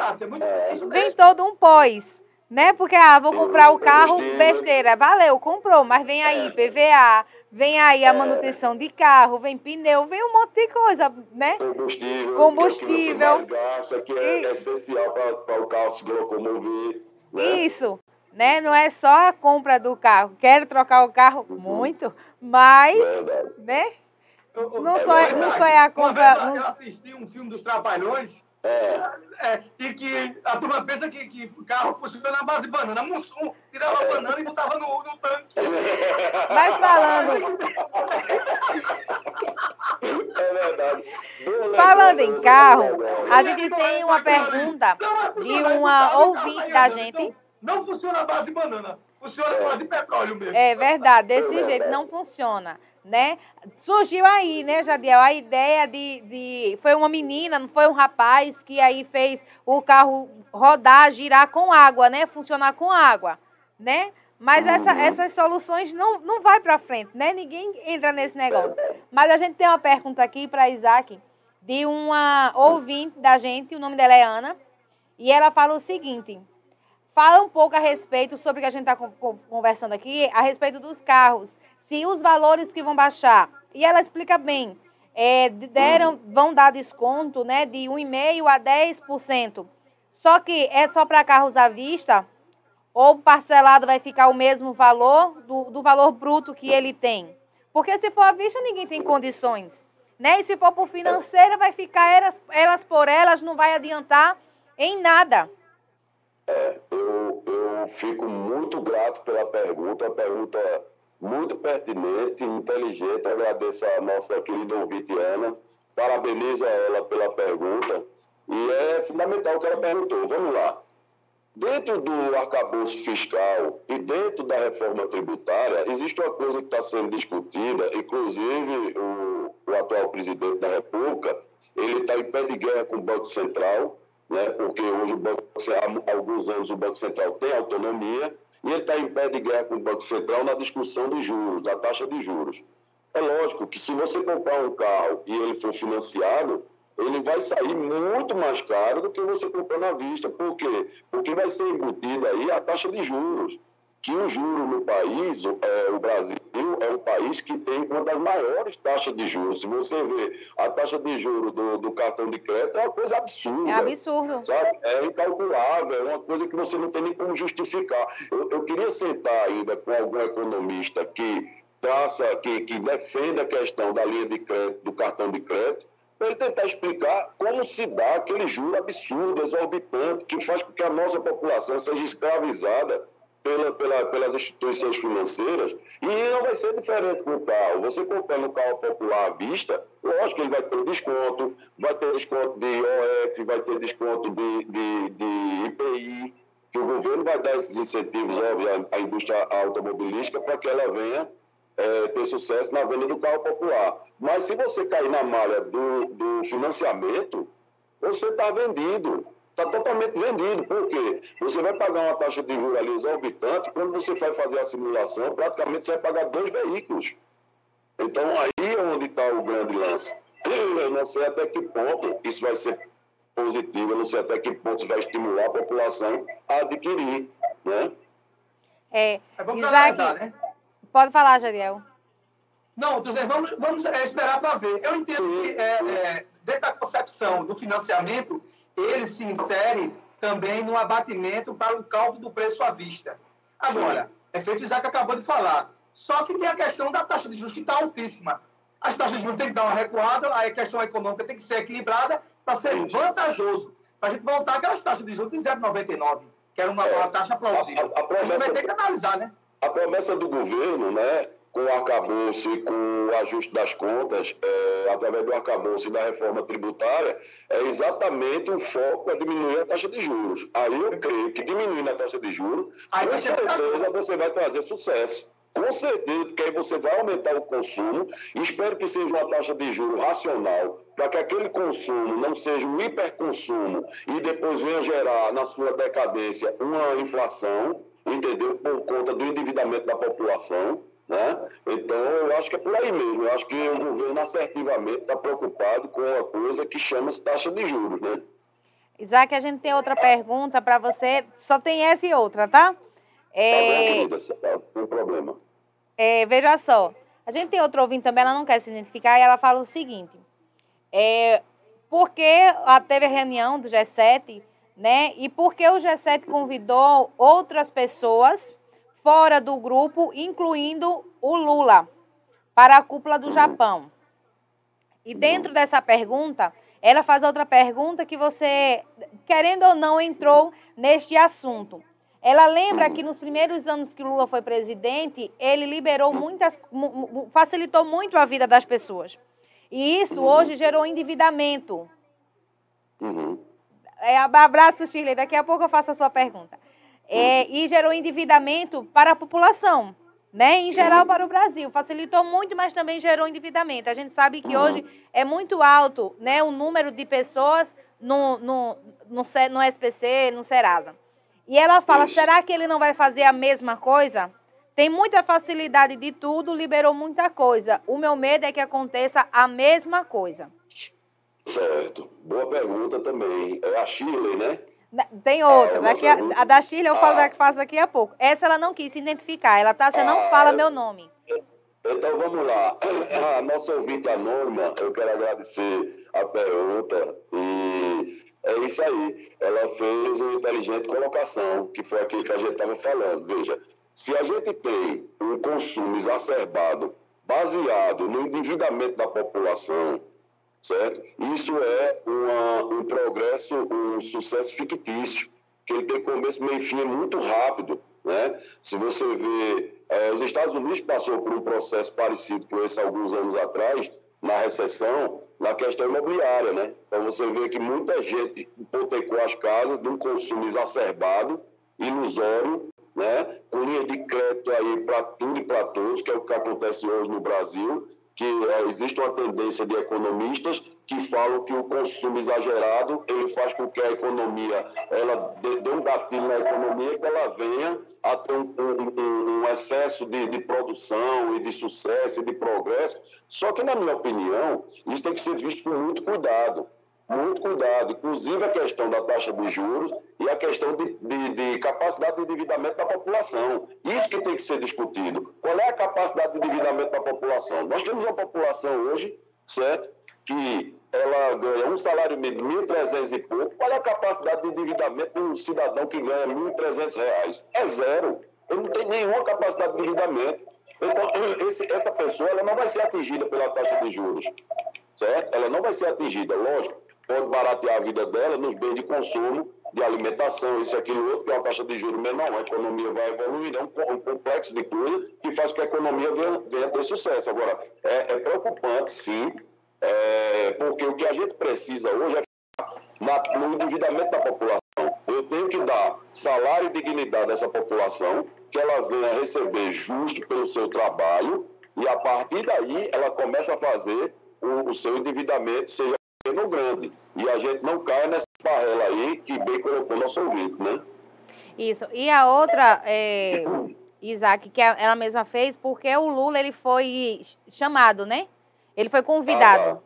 Vem todo um pós, né? Porque, ah, vou comprar o carro, besteira, valeu, comprou, mas vem aí PVA, vem aí a manutenção de carro, vem pneu, vem um monte de coisa, né? Combustível. Combustível. Que é o que você mais gasta, que é essencial para o carro se locomover. Né? Isso, né? Não é só a compra do carro. Quero trocar o carro muito, mas, né? Não só, é- não só é a Uma compra. vez não- eu assisti um filme dos Trapalhões é, e que a turma pensa que, que o carro funciona na base de banana. Mussum tirava a banana e botava no, no tanque. Mas falando, É verdade. falando em carro, a gente tem uma pergunta de uma ouvinte da gente. Não funciona a base de banana, funciona a base de petróleo mesmo. É verdade, desse jeito não funciona, né? Surgiu aí, né, Jadiel, a ideia de, de... Foi uma menina, não foi um rapaz que aí fez o carro rodar, girar com água, né? Funcionar com água, né? Mas essa- essas soluções não, não vai para frente, né? Ninguém entra nesse negócio. Mas a gente tem uma pergunta aqui para Isaac, de uma ouvinte da gente, o nome dela é Ana, e ela fala o seguinte... Fala um pouco a respeito sobre o que a gente está conversando aqui, a respeito dos carros, se os valores que vão baixar. E ela explica bem, é, deram, vão dar desconto né, de 1,5% a 10%. Só que é só para carros à vista ou parcelado vai ficar o mesmo valor do, do valor bruto que ele tem? Porque se for à vista, ninguém tem condições. Né? E se for por financeira, vai ficar elas, elas por elas, não vai adiantar em nada. Eu, eu fico muito grato pela pergunta, uma pergunta muito pertinente, inteligente. Agradeço a nossa querida ouvinte Ana, parabenizo a ela pela pergunta. E é fundamental o que ela perguntou. Vamos lá. Dentro do arcabouço fiscal e dentro da reforma tributária, existe uma coisa que está sendo discutida, inclusive o, o atual presidente da República, ele está em pé de guerra com o Banco Central, né, porque hoje Banco, há alguns anos o Banco Central tem autonomia, e ele está em pé de guerra com o Banco Central na discussão dos juros, da taxa de juros. É lógico que se você comprar um carro e ele for financiado, ele vai sair muito mais caro do que você comprando à vista. Por quê? Porque vai ser embutida aí a taxa de juros. Que o juro no país, é, o Brasil é um país que tem uma das maiores taxas de juros. Se você vê a taxa de juros do, do cartão de crédito, é uma coisa absurda. É absurdo. Sabe? É incalculável, é uma coisa que você não tem nem como justificar. Eu, eu queria sentar ainda com algum economista que traça, que, que defenda a questão da linha de crédito, do cartão de crédito, para ele tentar explicar como se dá aquele juro absurdo, exorbitante, que faz com que a nossa população seja escravizada pela, pela, pelas instituições financeiras, e não vai ser diferente com o carro. Você comprando um carro popular à vista, lógico que ele vai ter desconto, vai ter desconto de IOF, vai ter desconto de, de, de IPI, que o governo vai dar esses incentivos óbvio, à, indústria automobilística para que ela venha é, ter sucesso na venda do carro popular. Mas se você cair na malha do, do financiamento, você está vendido. Está totalmente vendido. Por quê? Você vai pagar uma taxa de juros ali exorbitante, quando você vai fazer a simulação, praticamente você vai pagar dois veículos. Então aí é onde está o grande lance. Eu não sei até que ponto isso vai ser positivo, eu não sei até que ponto isso vai estimular a população a adquirir. Né? É, vamos Isaac, né? pode falar, Jadiel. Não, vamos, vamos é, esperar para ver. Eu entendo que, é, é, dentro da concepção do financiamento, ele se insere também no abatimento para o cálculo do preço à vista. Agora, é feito o Isaac acabou de falar. Só que tem a questão da taxa de juros que está altíssima. As taxas de juros têm que dar uma recuada, aí a questão econômica tem que ser equilibrada para ser vantajoso. Para a gente voltar àquelas taxas de juros de 0,99, que era uma, uma taxa plausível. É. a A, gente vai promessa- ter que analisar, né? A promessa do governo, né, com o arcabouço e com o ajuste das contas, é, através do arcabouço e da reforma tributária, é exatamente o foco é diminuir a taxa de juros. Aí eu creio que diminuindo a taxa de juros, Aí com certeza você vai trazer sucesso. Com certeza, porque aí você vai aumentar o consumo. Espero que seja uma taxa de juros racional, para que aquele consumo não seja um hiperconsumo e depois venha gerar na sua decadência uma inflação, entendeu? Por conta do endividamento da população. Né? Então, eu acho que é por aí mesmo. Eu acho que o governo assertivamente está preocupado com uma coisa que chama-se taxa de juros. Né? Isaac, a gente tem outra pergunta para você. Só tem essa e outra, tá? Tá É, querida? Tá, sem problema. é, veja só, a gente tem outra ouvinte também, ela não quer se identificar, e ela fala o seguinte: é, por que a- teve a reunião do G7, né? E por que o G7 convidou outras pessoas fora do grupo, incluindo o Lula, para a cúpula do Japão? E dentro dessa pergunta, ela faz outra pergunta que você, querendo ou não, entrou neste assunto. Ela lembra que nos primeiros anos que o Lula foi presidente, ele liberou muitas, mu- mu- facilitou muito a vida das pessoas. E isso hoje gerou endividamento. Uhum. É, abraço, Shirley. Daqui a pouco eu faço a sua pergunta. É, e gerou endividamento para a população, né? Em geral para o Brasil. Facilitou muito, mas também gerou endividamento. A gente sabe que hoje é muito alto né, o número de pessoas no, no, no, no SPC, no Serasa. E ela fala, será que ele não vai fazer a mesma coisa? Tem muita facilidade de tudo, liberou muita coisa. O meu medo é que aconteça a mesma coisa. Certo. Boa pergunta também. É a Shirley, né? Tem outra. É, a, a da Shirley eu falo Ah. da que faço daqui a pouco. Essa ela não quis se identificar. Ela tá, você não Ah, fala é. meu nome. Então vamos lá. A nossa ouvinte anônima, eu quero agradecer a pergunta e é isso aí. Ela fez uma inteligente colocação, que foi aquilo que a gente estava falando. Veja, se a gente tem um consumo exacerbado baseado no endividamento da população, certo? Isso é uma- um progresso, um sucesso fictício, que ele tem começo, meio e fim muito rápido, né? Se você vê, eh, os Estados Unidos passou por um processo parecido com esse alguns anos atrás, na recessão, na questão imobiliária, né? Então você vê que muita gente hipotecou as casas de um consumo exacerbado, ilusório, né? Com linha de crédito aí para tudo e para todos, que é o que acontece hoje no Brasil, que eh, existe uma tendência de economistas que falam que o consumo exagerado ele faz com que a economia ela dê, dê um gatilho na economia que ela venha a ter um, um- um- um excesso de, de produção e de sucesso e de progresso. Só que, na minha opinião, isso tem que ser visto com muito cuidado. Muito cuidado, inclusive a questão da taxa de juros e a questão de, de, de capacidade de endividamento da população. Isso que tem que ser discutido. Qual é a capacidade de endividamento da população? Nós temos uma população hoje, certo? Que ela ganha um salário mínimo de 1.300 e pouco. Qual é a capacidade de endividamento de um cidadão que ganha 1.300 reais? É zero. Ele não tem nenhuma capacidade de endividamento. Então, esse, essa pessoa ela não vai ser atingida pela taxa de juros certo? Ela não vai ser atingida, lógico, pode baratear a vida dela nos bens de consumo, de alimentação, isso, aquilo, outro, que é uma taxa de juros menor, a economia vai evoluir, é um, complexo de coisas que faz com que a economia venha, venha ter sucesso. Agora, é, é preocupante, sim, é, porque o que a gente precisa hoje é na, no endividamento da população. Eu tenho que dar salário e dignidade a essa população, que ela venha receber justo pelo seu trabalho, e a partir daí ela começa a fazer o, o seu endividamento seja pequeno ou grande. E a gente não cai nessa barrela aí que bem colocou nosso ouvinte, né? Isso. E a outra, é, Isaac, que ela mesma fez, porque o Lula ele foi chamado, né? Ele foi convidado.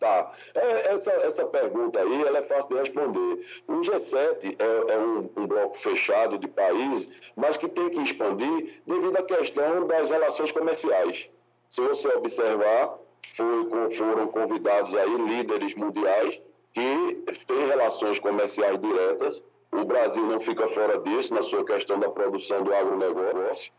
Ah, tá. tá. É, essa, essa pergunta aí ela é fácil de responder. O G7 é, é um, um, bloco fechado de países, mas que tem que expandir devido à questão das relações comerciais. Se você observar, foi, foram convidados aí líderes mundiais que têm relações comerciais diretas. O Brasil não fica fora disso na sua questão da produção do agronegócio.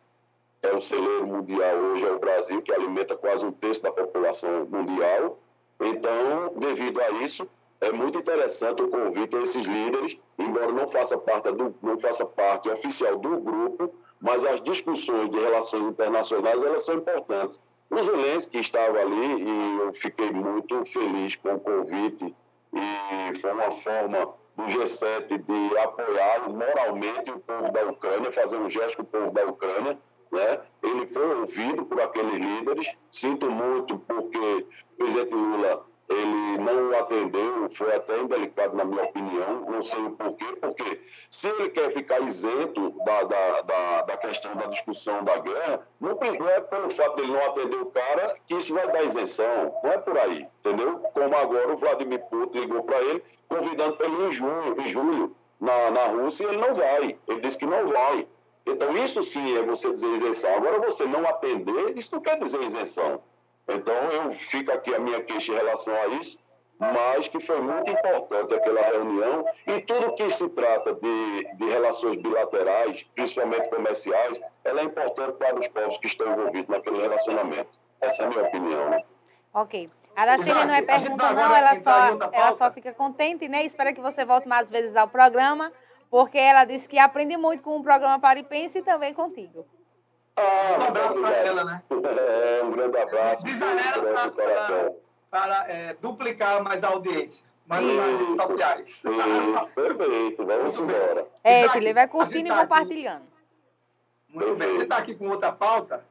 É o celeiro mundial hoje, é o Brasil, que alimenta quase um terço da população mundial. Então, devido a isso, é muito interessante o convite a esses líderes, embora não faça parte, do, não faça parte oficial do grupo, mas as discussões de relações internacionais elas são importantes. O Zelensky estava ali e eu fiquei muito feliz com o convite e foi uma forma do G7 de apoiar moralmente o povo da Ucrânia, fazer um gesto com o povo da Ucrânia. Né? Ele foi ouvido por aqueles líderes. Sinto muito porque o presidente Lula ele não atendeu, foi até indelicado na minha opinião, não sei o porquê, porque se ele quer ficar isento da, da, da, da questão da discussão da guerra, não, não é pelo fato dele não atender o cara que isso vai dar isenção, não é por aí, entendeu? Como agora o Vladimir Putin ligou para ele, convidando para ele em junho, em julho, na, na Rússia, e ele não vai, ele disse que não vai. Então isso sim é você dizer isenção. Agora você não atender, isso não quer dizer isenção. Então, eu fico aqui a minha queixa em relação a isso, mas que foi muito importante aquela reunião e tudo que se trata de, de relações bilaterais, principalmente comerciais, ela é importante para os povos que estão envolvidos naquele relacionamento. Essa é a minha opinião. Né? Ok. A Dacília não é pergunta, não, ela só, ela só fica contente, né? Espera que você volte mais vezes ao programa, porque ela disse que aprende muito com o programa Paripense e também contigo. Ah, um abraço para ela, né? É, um grande abraço. Diz a ela para, para é, duplicar mais a audiência. Mais nas redes sociais. Isso, perfeito. Vamos embora. É, ele vai curtindo e tá compartilhando. Muito bem. Você está aqui com outra pauta.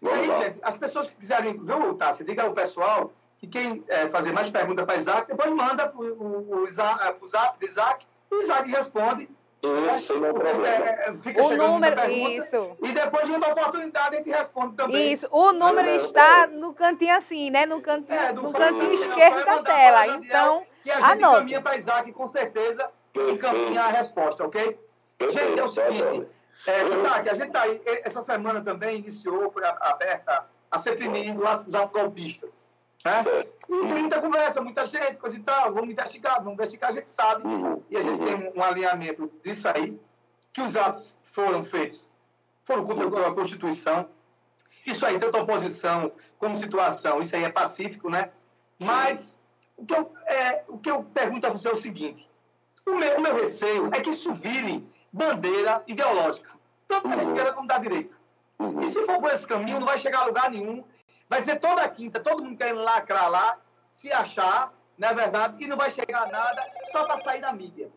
Vamos aí, lá. gente, as pessoas que quiserem, viu, Tassi? Diga ao pessoal que quem é, fazer mais perguntas para Isaac, depois manda para o, pro zap do Isaac, e o Isaac responde. Isso, sem nenhum problema. É, O número, pergunta, isso. E depois de uma oportunidade a gente responde também. Isso, o número está no cantinho assim, né? No cantinho, É, do no cantinho né? esquerdo da tela. Então, que a gente anote. encaminha para Isaac, com certeza, encaminha a resposta, ok? Gente, é o seguinte, é, Isaac, a gente tá aí, e- essa semana também iniciou, foi aberta a CPMI lá dos atos golpistas. Né? Tem muita conversa, muita gente, coisa e tal, vamos investigar, vamos investigar, a gente sabe, e a gente tem um, alinhamento disso aí, que os atos foram feitos, foram contra a Constituição, isso aí, tanto oposição como situação, isso aí é pacífico, né? Mas o que eu, é, o que eu pergunto a você é o seguinte: o meu, o meu receio é que isso vire bandeira ideológica, tanto da esquerda como da direita. E se for por esse caminho, não vai chegar a lugar nenhum. Vai ser toda quinta, todo mundo querendo lacrar lá, se achar, não é verdade, e não vai chegar nada só para sair da mídia.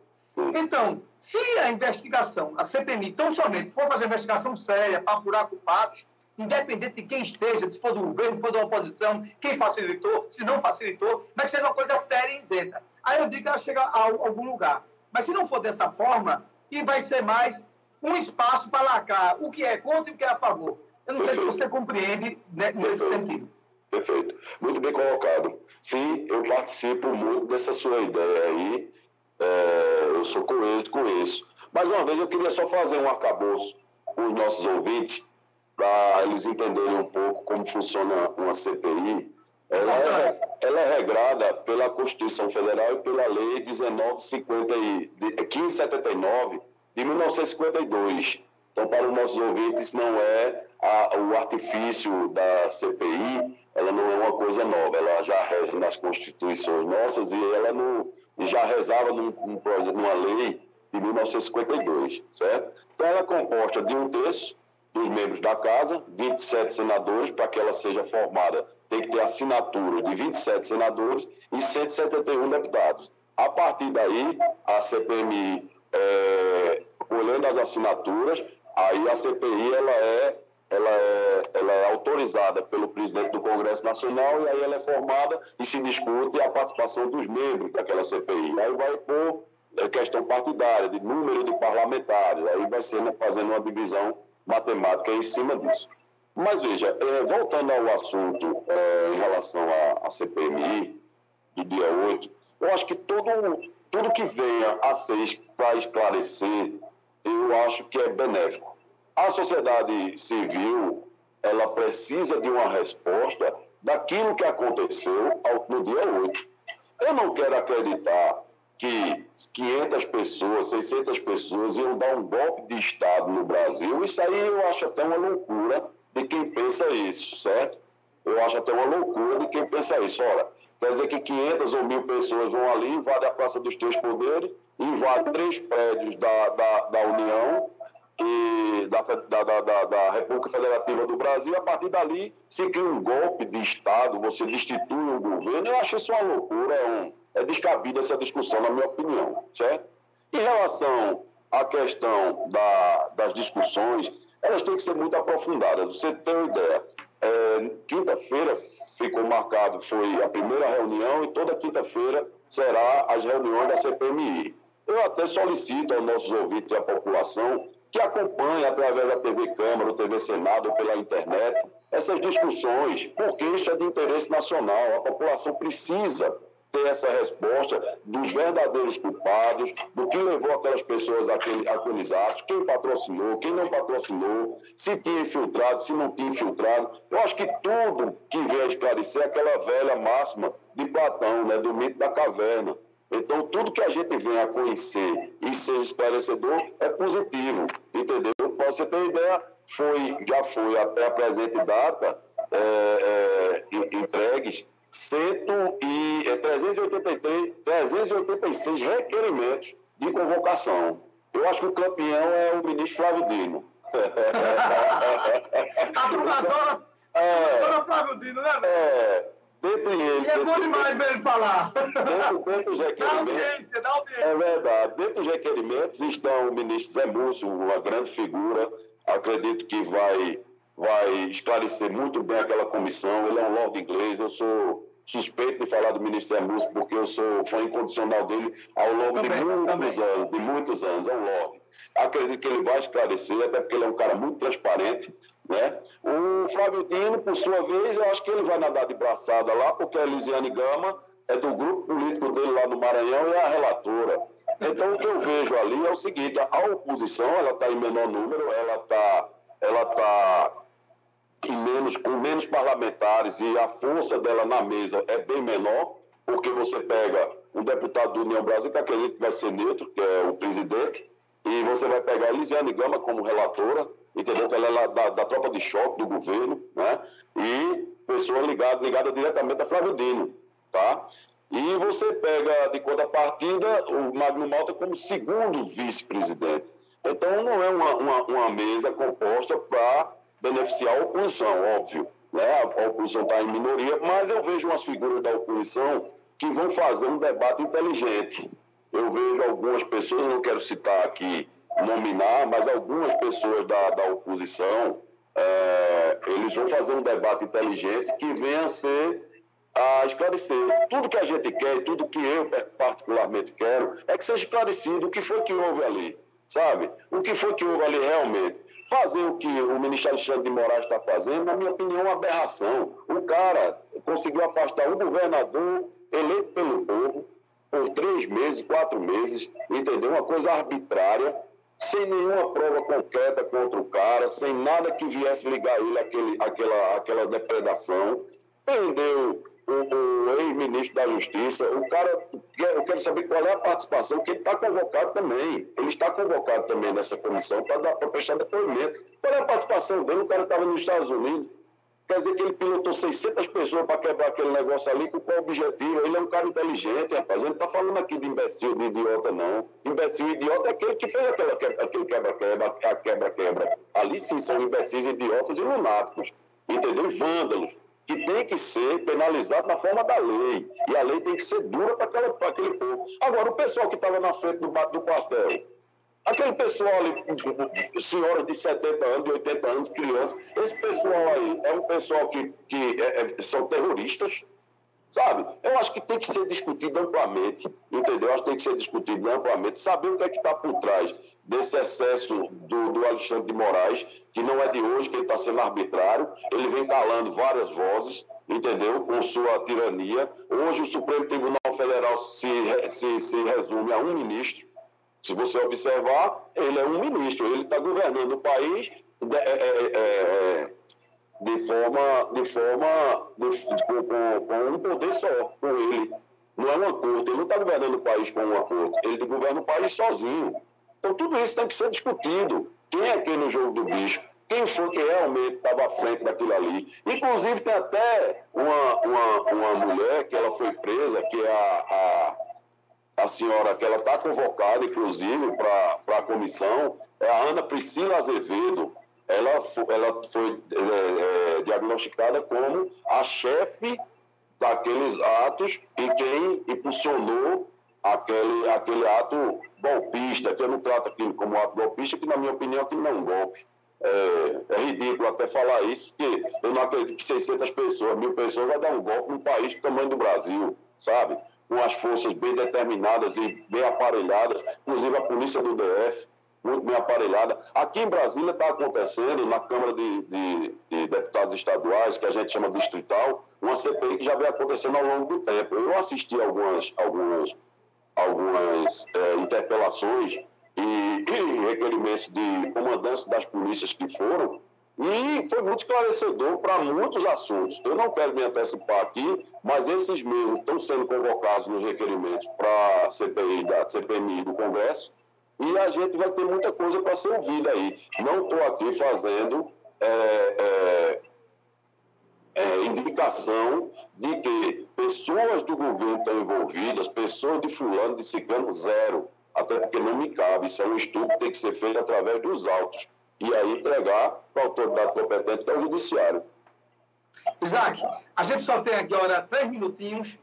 Então, se a investigação, a CPMI, tão somente for fazer investigação séria para apurar culpados, independente de quem esteja, se for do governo, se for da oposição, quem facilitou, se não facilitou, mas que seja uma coisa séria e isenta. Aí eu digo que ela chega a algum lugar. Mas se não for dessa forma, e vai ser mais um espaço para lacrar o que é contra e o que é a favor. Eu não sei se você compreende né, nesse sentido. Perfeito. Muito bem colocado. Sim, eu participo muito dessa sua ideia aí. É, eu sou coeso com isso. Mais uma vez, eu queria só fazer um arcabouço com os nossos ouvintes, para eles entenderem um pouco como funciona uma CPI. Ela é, ela é regrada pela Constituição Federal e pela Lei 1950 e- de- 1579 de 1952. Então, para os nossos ouvintes, não é a- o artifício da CPI, ela não é uma coisa nova, ela já reza nas constituições nossas e ela não, e já rezava num, numa lei de 1952, certo? Então, ela composta de um terço dos membros da casa, 27 senadores, para que ela seja formada, tem que ter assinatura de 27 senadores e 171 deputados. A partir daí, a CPMI, é, olhando as assinaturas, aí a CPI ela é, ela, é, ela é autorizada pelo presidente do Congresso Nacional e aí ela é formada e se discute a participação dos membros daquela CPI. Aí vai por é, questão partidária, de número de parlamentares, aí vai ser né, fazendo uma divisão matemática em cima disso. Mas veja, é, voltando ao assunto é, em relação à, CPMI do dia 8, eu acho que tudo, tudo que venha a ser para esclarecer, eu acho que é benéfico. A sociedade civil, ela precisa de uma resposta daquilo que aconteceu no dia 8. Eu não quero acreditar que 500 pessoas, 600 pessoas iam dar um golpe de Estado no Brasil. Isso aí eu acho até uma loucura de quem pensa isso, certo? Eu acho até uma loucura de quem pensa isso. Ora, quer dizer que 500 ou mil pessoas vão ali, invadem a Praça dos Três Poderes, invadem três prédios da, da, da União e da, da, da, da, República Federativa do Brasil. A partir dali, se cria um golpe de Estado, você destitui um governo. Eu acho isso uma loucura, é, um, é descabida essa discussão, na minha opinião, certo? Em relação à questão da, das discussões, elas têm que ser muito aprofundadas. Você tem uma ideia. É, quinta-feira ficou marcado, foi a primeira reunião, e toda quinta-feira será as reuniões da CPMI. Eu até solicito aos nossos ouvintes e à população que acompanhe através da TV Câmara, TV Senado ou pela internet essas discussões, porque isso é de interesse nacional. A população precisa ter essa resposta dos verdadeiros culpados, do que levou aquelas pessoas àquele, àqueles atos, quem patrocinou, quem não patrocinou, se tinha infiltrado, se não tinha infiltrado. Eu acho que tudo que vem a esclarecer é aquela velha máxima de Platão, né, do mito da caverna. Então, tudo que a gente vem a conhecer e ser esclarecedor é positivo, entendeu? Para você ter ideia, foi, já foi até a presente data é, é, en- entregues 100 e, é, 383, 386 requerimentos de convocação. Eu acho que o campeão é o ministro Flávio Dino. A É, doutora Flávio Dino, né, velho? é, dentre eles. E é bom demais ver ele falar. Dentro, dentro dos requerimentos. audiência, dá audiência. É verdade. Dentro dos requerimentos estão o ministro Zé Múcio, uma grande figura. Acredito que vai, vai esclarecer muito bem aquela comissão. Ele é um lord inglês. Eu sou suspeito de falar do ministro Múcio, porque eu sou fã incondicional dele ao longo de muitos anos. De muitos anos. É um lord. Acredito que ele vai esclarecer, até porque ele é um cara muito transparente. Né? O Flávio Dino, por sua vez, eu acho que ele vai nadar de braçada lá, porque a Elisiane Gama é do grupo político dele lá no Maranhão e é a relatora. Então, o que eu vejo ali é o seguinte: a oposição ela está em menor número, ela está ela tá menos, com menos parlamentares e a força dela na mesa é bem menor, porque você pega um deputado do União Brasil, que acredito que vai ser neutro, que é o presidente, e você vai pegar a Elisiane Gama como relatora, entendeu? Que ela é da, da tropa de choque do governo, né? E pessoa ligada, ligada diretamente a Flávio Dino, tá? E você pega de contrapartida o Magno Malta como segundo vice-presidente. Então não é uma, uma, uma mesa composta para beneficiar a oposição, óbvio. Né? A oposição está em minoria, mas eu vejo umas figuras da oposição que vão fazer um debate inteligente. Eu vejo algumas pessoas, não quero citar aqui, nominar, mas algumas pessoas da, da oposição, é, eles vão fazer um debate inteligente que venha a ser a esclarecer. Tudo que a gente quer, tudo que eu particularmente quero, é que seja esclarecido o que foi que houve ali. sabe? O que foi que houve ali realmente? Fazer o que o ministro Alexandre de Moraes está fazendo, na minha opinião, é uma aberração. O cara conseguiu afastar um governador eleito pelo povo por três meses, quatro meses, entendeu? Uma coisa arbitrária, sem nenhuma prova concreta contra o cara, sem nada que viesse ligar ele àquele, àquela, àquela depredação. Prendeu o, o ex-ministro da Justiça, o cara, eu quero saber qual é a participação, que ele está convocado também. Ele está convocado também nessa comissão para prestar depoimento. Qual é a participação dele? O cara estava nos Estados Unidos. Quer dizer que ele pilotou 600 pessoas para quebrar aquele negócio ali, com qual objetivo? Ele é um cara inteligente, rapaz. Ele não está falando aqui de imbecil, de idiota, não. Imbecil e idiota é aquele que fez aquela, aquele quebra-quebra, a quebra-quebra. Ali sim são imbecis, idiotas e lunáticos. Entendeu? Vândalos que tem que ser penalizado na forma da lei. E a lei tem que ser dura para aquele povo. Agora, o pessoal que estava na frente do, do quartel, aquele pessoal ali, senhoras de 70 anos, de 80 anos, crianças, esse pessoal aí é um pessoal que, que é, é, são terroristas, sabe? Eu acho que tem que ser discutido amplamente, entendeu? Eu acho que tem que ser discutido amplamente, saber o que é que está por trás desse excesso do, do, Alexandre de Moraes, que não é de hoje que ele está sendo arbitrário, ele vem calando várias vozes, entendeu? Com sua tirania. Hoje o Supremo Tribunal Federal se, se, se resume a um ministro. Se você observar, ele é um ministro, ele está governando o país de, é, é, é, é, de forma, de forma de, com, com um poder só, com ele. Não é uma corte, ele não está governando o país com uma corte, ele governa o país sozinho. Então, tudo isso tem que ser discutido. Quem é quem no jogo do bicho? Quem foi que realmente estava à frente daquilo ali? Inclusive, tem até uma, uma, uma mulher que ela foi presa, que é a, a, a senhora que ela está convocada, inclusive, para a comissão, é a Ana Priscila Azevedo. Ela, ela foi é, é, diagnosticada como a chefe daqueles atos e quem impulsionou aquele, aquele ato golpista, que eu não trato aquilo como ato golpista, que na minha opinião aquilo não é um golpe. É, é, ridículo até falar isso, porque eu não acredito que 600 pessoas, mil pessoas vai dar um golpe num país do tamanho do Brasil, sabe? Com as forças bem determinadas e bem aparelhadas, inclusive a polícia do DF, muito bem aparelhada. Aqui em Brasília está acontecendo, na Câmara de, de, de, Deputados Estaduais, que a gente chama distrital, uma CPI que já vem acontecendo ao longo do tempo. Eu assisti algumas, algumas algumas é, interpelações e, e, requerimentos de comandantes das polícias que foram, e foi muito esclarecedor para muitos assuntos. Eu não quero me antecipar aqui, mas esses mesmos estão sendo convocados nos requerimentos para a CPI da CPMI do Congresso, e a gente vai ter muita coisa para ser ouvida aí. Não estou aqui fazendo é, é, é, indicação de que pessoas do governo estão envolvidas, pessoas de fulano, de ciclano, zero. Até porque não me cabe, isso é um estudo que tem que ser feito através dos autos. E aí entregar para a autoridade competente, que é o judiciário. Isaac, a gente só tem agora três minutinhos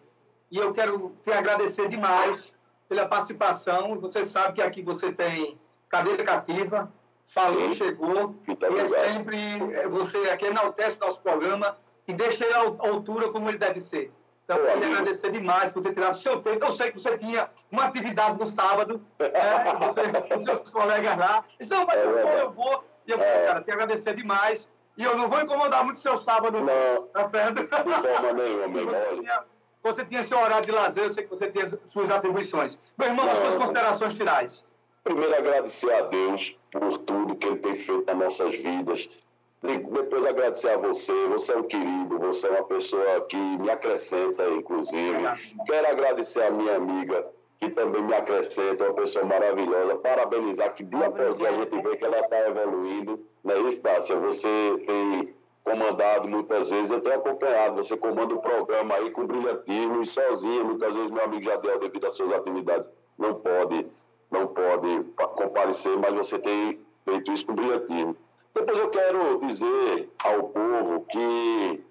e eu quero te agradecer demais pela participação. Você sabe que aqui você tem cadeira cativa, falou, Sim. chegou, Muito e é sempre é, você aqui enaltece nosso programa e deixa ele à altura como ele deve ser. Então, eu queria agradecer demais por ter tirado o seu tempo. Eu sei que você tinha uma atividade no sábado, né, você, seus colegas lá. Não, mas eu vou, eu vou. E eu quero, cara, te agradecer demais. E eu não vou incomodar muito o seu sábado, não. Tá certo? De forma nenhuma, você, tinha, você tinha seu horário de lazer, eu sei que você tinha suas atribuições. Meu irmão, não, as suas considerações finais. Primeiro, agradecer a Deus por tudo que Ele tem feito nas nossas vidas depois agradecer a você, você é um querido, você é uma pessoa que me acrescenta, inclusive. Quero agradecer a minha amiga, que também me acrescenta, uma pessoa maravilhosa. Parabenizar, que dia após dia a gente vê que ela está evoluindo. Não é isso, Tássia? Você tem comandado muitas vezes, eu tenho acompanhado, você comanda o programa aí com brilhantismo e sozinho, muitas vezes meu amigo Jadel, devido às suas atividades, não pode, não pode comparecer, mas você tem feito isso com brilhantismo. Depois eu quero dizer ao povo que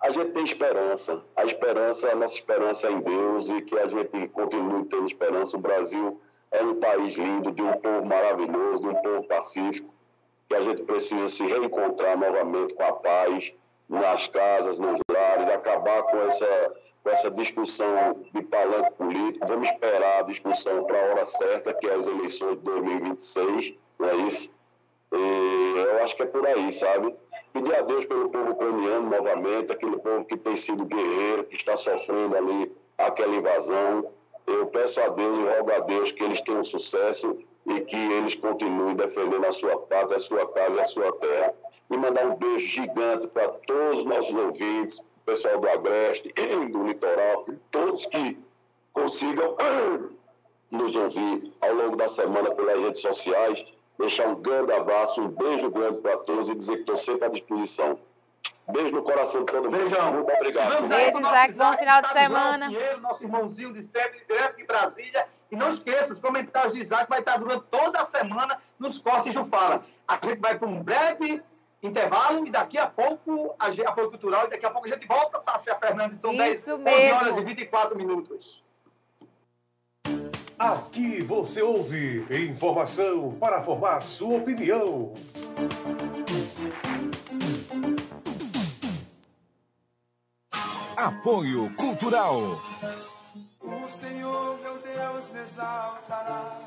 a gente tem esperança. A esperança, a nossa esperança é em Deus e que a gente continue tendo esperança. O Brasil é um país lindo, de um povo maravilhoso, de um povo pacífico, que a gente precisa se reencontrar novamente com a paz nas casas, nos lares, acabar com essa, com essa discussão de palanque político. Vamos esperar a discussão para a hora certa, que é as eleições de 2026, não é isso? E eu acho que é por aí, sabe? Pedir a Deus pelo povo ucraniano novamente, aquele povo que tem sido guerreiro, que está sofrendo ali aquela invasão. Eu peço a Deus e rogo a Deus que eles tenham sucesso e que eles continuem defendendo a sua pátria, a sua casa e a sua terra. E mandar um beijo gigante para todos os nossos ouvintes, pessoal do Agreste, do litoral, todos que consigam nos ouvir ao longo da semana pelas redes sociais. Deixar um grande abraço, um beijo grande para todos e dizer que estou sempre à disposição. Beijo no coração de todo mundo. Beijão. Muito obrigado. Vamos aí Beijo, nosso Isaac. Bom final de semana. Pinheiro, nosso irmãozinho de sempre, direto de Brasília. E não esqueça, os comentários de Isaac vai estar durante toda a semana nos cortes do Fala. A gente vai para um breve intervalo e daqui a pouco a gente- apoio cultural e daqui a pouco a gente volta, Tássia Fernandes, são 10 Isso 11 mesmo. horas e 24 minutos. Aqui você ouve informação para formar sua opinião. Apoio Cultural. O Senhor, meu Deus, me exaltará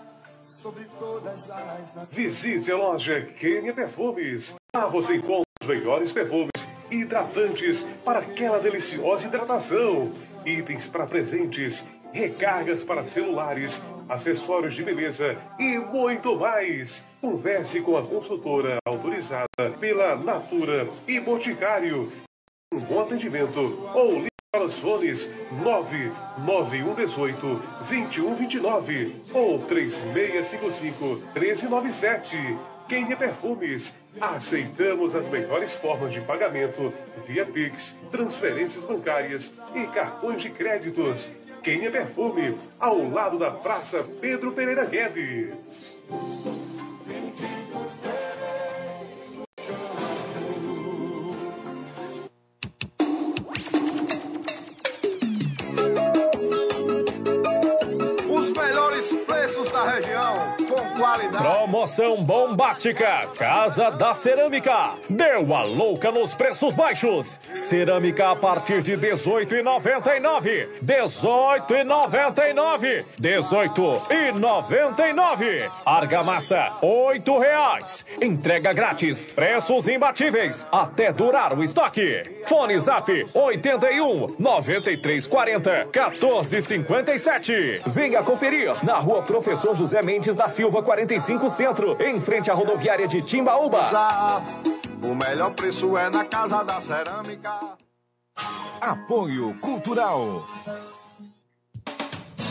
sobre todas as nações. Visite a loja Kenia Perfumes. Lá você encontra os melhores perfumes hidratantes para aquela deliciosa hidratação. Itens para presentes, recargas para celulares, acessórios de beleza e muito mais. Converse com a consultora autorizada pela Natura e Boticário. Um bom atendimento ou ligue para os fones 99118 2129 ou 3655 1397. Quem é Perfumes? Aceitamos as melhores formas de pagamento via Pix, transferências bancárias e cartões de créditos. Quem é Perfume? Ao lado da Praça Pedro Pereira Guedes. Promoção bombástica Casa da Cerâmica. Deu a louca nos preços baixos. Cerâmica a partir de 18,99. 18,99. 18,99. Argamassa, oito reais. Entrega grátis. Preços imbatíveis. Até durar o estoque. Fone Zap 81 93 40 14 57. Venha conferir na rua Professor José Mendes da Silva 45 Centro, em frente à rodoviária de Timbaúba. O melhor preço é na Casa da Cerâmica. Apoio Cultural.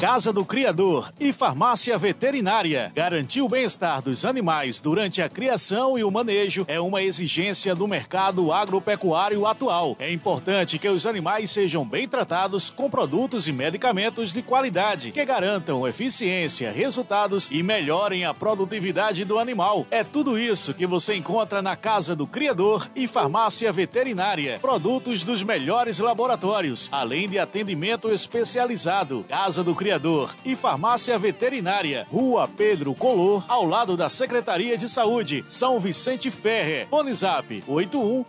Casa do Criador e Farmácia Veterinária. Garantir o bem-estar dos animais durante a criação e o manejo é uma exigência do mercado agropecuário atual. É importante que os animais sejam bem tratados com produtos e medicamentos de qualidade que garantam eficiência, resultados e melhorem a produtividade do animal. É tudo isso que você encontra na Casa do Criador e Farmácia Veterinária. Produtos dos melhores laboratórios, além de atendimento especializado. Casa do Criador e Farmácia Veterinária. Rua Pedro Color, ao lado da Secretaria de Saúde, São Vicente Ferre. Fone Zap 81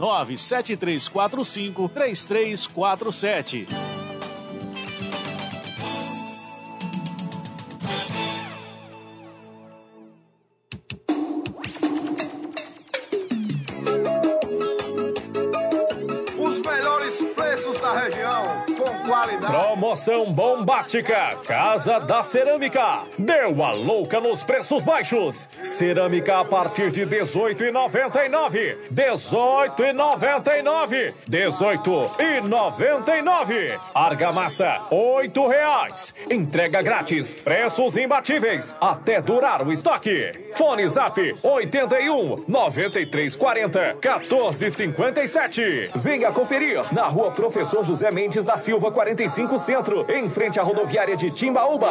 Promoção bombástica Casa da Cerâmica. Deu a louca nos preços baixos. Cerâmica a partir de 18,99. 18,99. 18,99. Argamassa, oito reais. Entrega grátis. Preços imbatíveis. Até durar o estoque. Fone Zap 81 93 40 14 57. Venha conferir na rua Professor José Mendes da Silva 45 Centro, em frente à rodoviária de Timbaúba.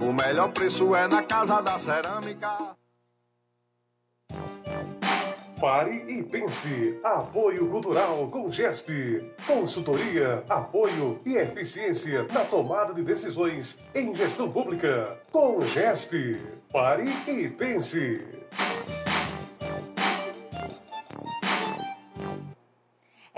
O melhor preço é na Casa da Cerâmica. Pare e pense. Apoio Cultural com GESP. Consultoria, apoio e eficiência na tomada de decisões em gestão pública. Com GESP. Pare e pense.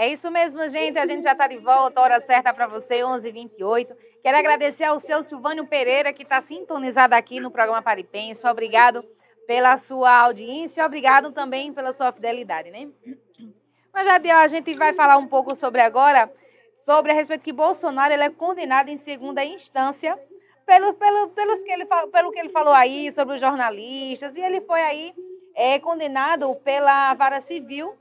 É isso mesmo, gente. A gente já está de volta. Hora certa para você, 11h28. Quero agradecer ao seu Silvânio Pereira, que está sintonizado aqui no programa Paripense. Obrigado pela sua audiência. Obrigado também pela sua fidelidade, né? Mas já a gente vai falar um pouco sobre agora, sobre a respeito que Bolsonaro ele é condenado em segunda instância pelo, pelo, pelos que ele, pelo que ele falou aí sobre os jornalistas. E ele foi aí é, condenado pela vara civil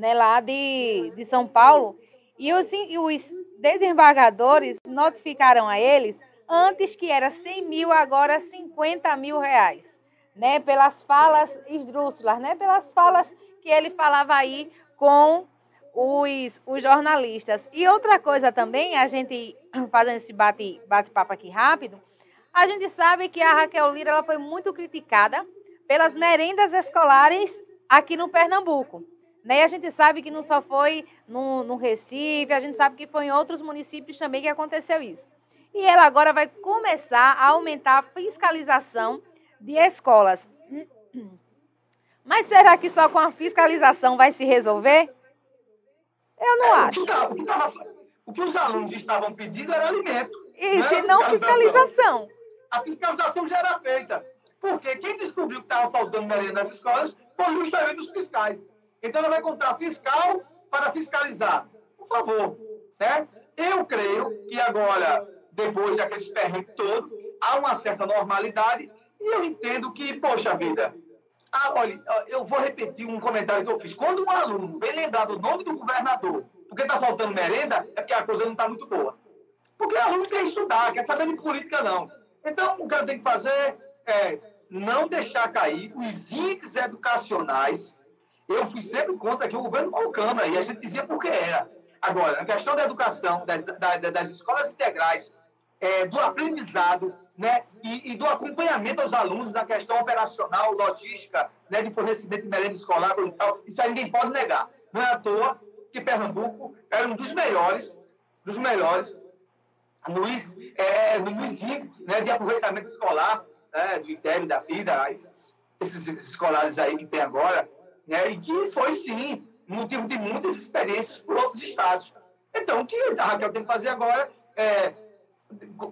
né, lá de, de São Paulo. E os, e os desembargadores notificaram a eles antes que era 100 mil, agora 50 mil reais, né? Pelas falas esdrúxulas, né? Pelas falas que ele falava aí com os, os jornalistas. E outra coisa também, a gente fazendo esse bate-papo bate aqui rápido, a gente sabe que a Raquel Lira ela foi muito criticada pelas merendas escolares aqui no Pernambuco. Né? E a gente sabe que não só foi no, no Recife, a gente sabe que foi em outros municípios também que aconteceu isso. E ela agora vai começar a aumentar a fiscalização de escolas. Mas será que só com a fiscalização vai se resolver? Eu não É, acho. O que, tava- o que tava- o que os alunos estavam pedindo era alimento. Isso, e não fiscalização. A fiscalização já era feita. Porque quem descobriu que estava faltando merenda nas escolas foi justamente os fiscais. Então, ela vai encontrar fiscal para fiscalizar. Por favor. Né? Eu creio que agora, depois daquele perrengue todo, há uma certa normalidade e eu entendo que, poxa vida, ah, olha, eu vou repetir um comentário que eu fiz. Quando um aluno vem lembrar do nome do governador porque está faltando merenda, é porque a coisa não está muito boa. Porque o aluno quer estudar, quer saber de política, não. Então, o que ela tem que fazer é não deixar cair os índices educacionais. Eu fui sempre contra que o governo Câmara, e a gente dizia por que era. Agora, a questão da educação, das, da- das escolas integrais, é, do aprendizado, né, e, e do acompanhamento aos alunos na questão operacional, logística, né, de fornecimento de merenda escolar, e tal, isso aí ninguém pode negar. Não é à toa que Pernambuco era um dos melhores, dos melhores nos, é, nos índices né, de aproveitamento escolar, né, do ITEB da vida, esses, esses escolares aí que tem agora, né, e que foi, sim, motivo de muitas experiências por outros estados. Então, o que a Raquel tem que fazer agora é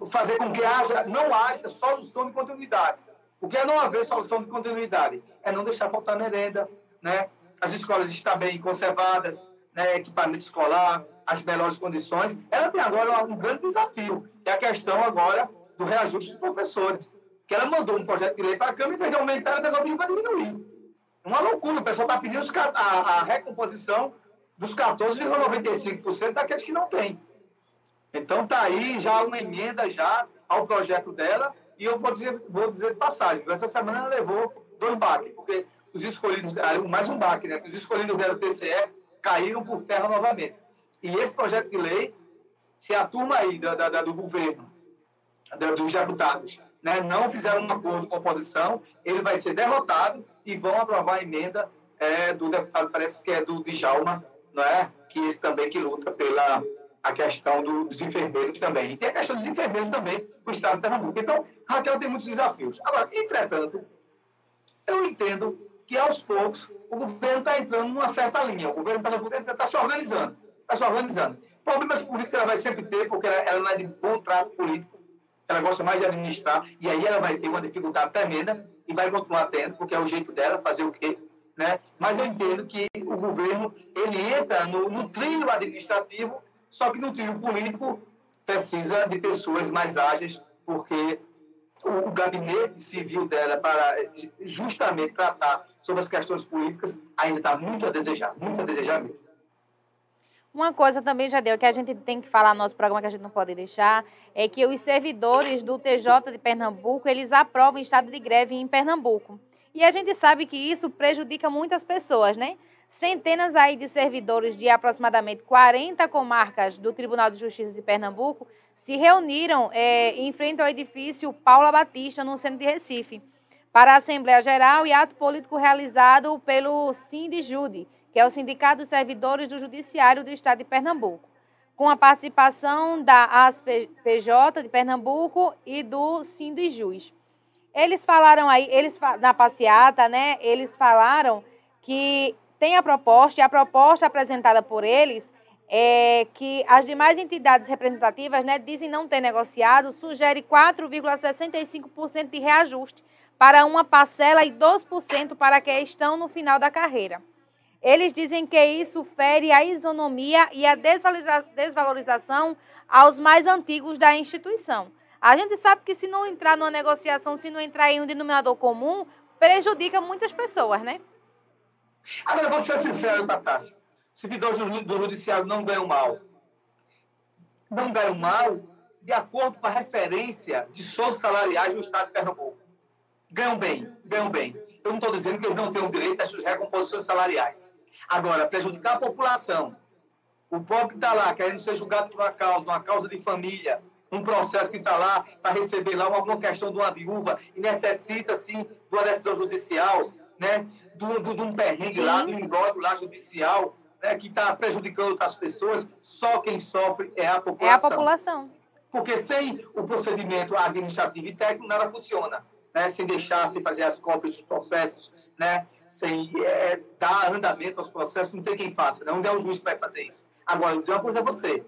fazer com que haja, não haja solução de continuidade. O que é não haver solução de continuidade? É não deixar faltar merenda, né? as escolas estão bem conservadas, né? equipamento escolar, as melhores condições. Ela tem agora um grande desafio, que é a questão agora do reajuste dos professores. Que ela mandou um projeto de lei para a Câmara, em vez de aumentar, ela para diminuir. Uma loucura, o pessoal está pedindo os a, a recomposição dos 14,95% daqueles que não têm. Então tá aí já uma emenda já ao projeto dela e eu vou dizer, vou dizer passagem. Essa semana ela levou dois baques, porque os escolhidos, mais um baque, né? Os escolhidos do TCE caíram por terra novamente. E esse projeto de lei, se a turma aí da, da- da- do governo, da- dos deputados, né, não fizeram um acordo com a oposição, ele vai ser derrotado e vão aprovar a emenda é, do deputado, parece que é do Djalma, não é? Que esse também que luta pela a questão do- dos enfermeiros também. E tem a questão dos enfermeiros também do Estado de Pernambuco. Então, Raquel tem muitos desafios. Agora, entretanto, eu entendo que aos poucos o governo está entrando numa certa linha. O governo está se organizando. Está se organizando. Problemas políticos ela vai sempre ter, porque ela, ela não é de bom trato político. Ela gosta mais de administrar. E aí ela vai ter uma dificuldade tremenda e vai continuar tendo, porque é o jeito dela fazer o quê? Né? Mas eu entendo que o governo ele entra no, no trilho administrativo, só que no trilho político precisa de pessoas mais ágeis, porque o, o gabinete civil dela para justamente tratar sobre as questões políticas ainda está muito a desejar, muito a desejar mesmo. Uma coisa também, já deu, que a gente tem que falar no nosso programa que a gente não pode deixar, é que os servidores do TJ de Pernambuco, eles aprovam estado de greve em Pernambuco. E a gente sabe que isso prejudica muitas pessoas, né? Centenas aí de servidores de aproximadamente 40 comarcas do Tribunal de Justiça de Pernambuco se reuniram eh, em frente ao edifício Paula Batista, no centro de Recife, para a Assembleia Geral e ato político realizado pelo Sindijude, que é o Sindicato dos Servidores do Judiciário do Estado de Pernambuco, com a participação da ASPJ de Pernambuco e do Sindijus. Eles falaram aí, eles na passeata, né? Eles falaram que tem a proposta, e a proposta apresentada por eles é que as demais entidades representativas né, dizem não ter negociado, sugere 4,65% de reajuste para uma parcela e 2% para que estão no final da carreira. Eles dizem que isso fere a isonomia e a desvaloriza desvalorização aos mais antigos da instituição. A gente sabe que se não entrar numa negociação, se não entrar em um denominador comum, prejudica muitas pessoas, né? Agora, vou ser sincero, Tatácia. Servidores do judiciário não ganham mal. Não ganham mal de acordo com a referência de soldos salariais do Estado de Pernambuco. Ganham bem, ganham bem. Eu não estou dizendo que eles não tenham direito às suas recomposições salariais. Agora, prejudicar a população, o pobre que está lá querendo ser julgado por uma causa, uma causa de família, um processo que está lá para receber lá alguma questão de uma viúva e necessita, sim, de uma decisão judicial, né? De um perrengue lá, do imbróglio lá judicial, né? que está prejudicando outras pessoas, só quem sofre é a população. É a população. Porque sem o procedimento administrativo e técnico, nada funciona. Né? Sem deixar, sem fazer as cópias dos processos, né? Sem é, dar andamento aos processos, não tem quem faça. Né? Onde é o juiz que vai fazer isso? Agora, eu dizer uma coisa a você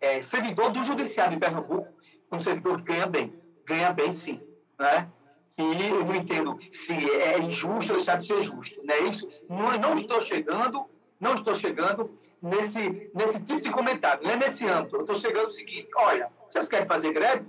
é, servidor do judiciário em Pernambuco, um servidor que ganha bem. Ganha bem, sim. Né? E eu não entendo se é injusto ou deixar de ser justo. Né? Isso, não, não estou chegando, não estou chegando nesse, nesse tipo de comentário, não é nesse âmbito. Eu estou chegando o seguinte, olha, vocês querem fazer greve?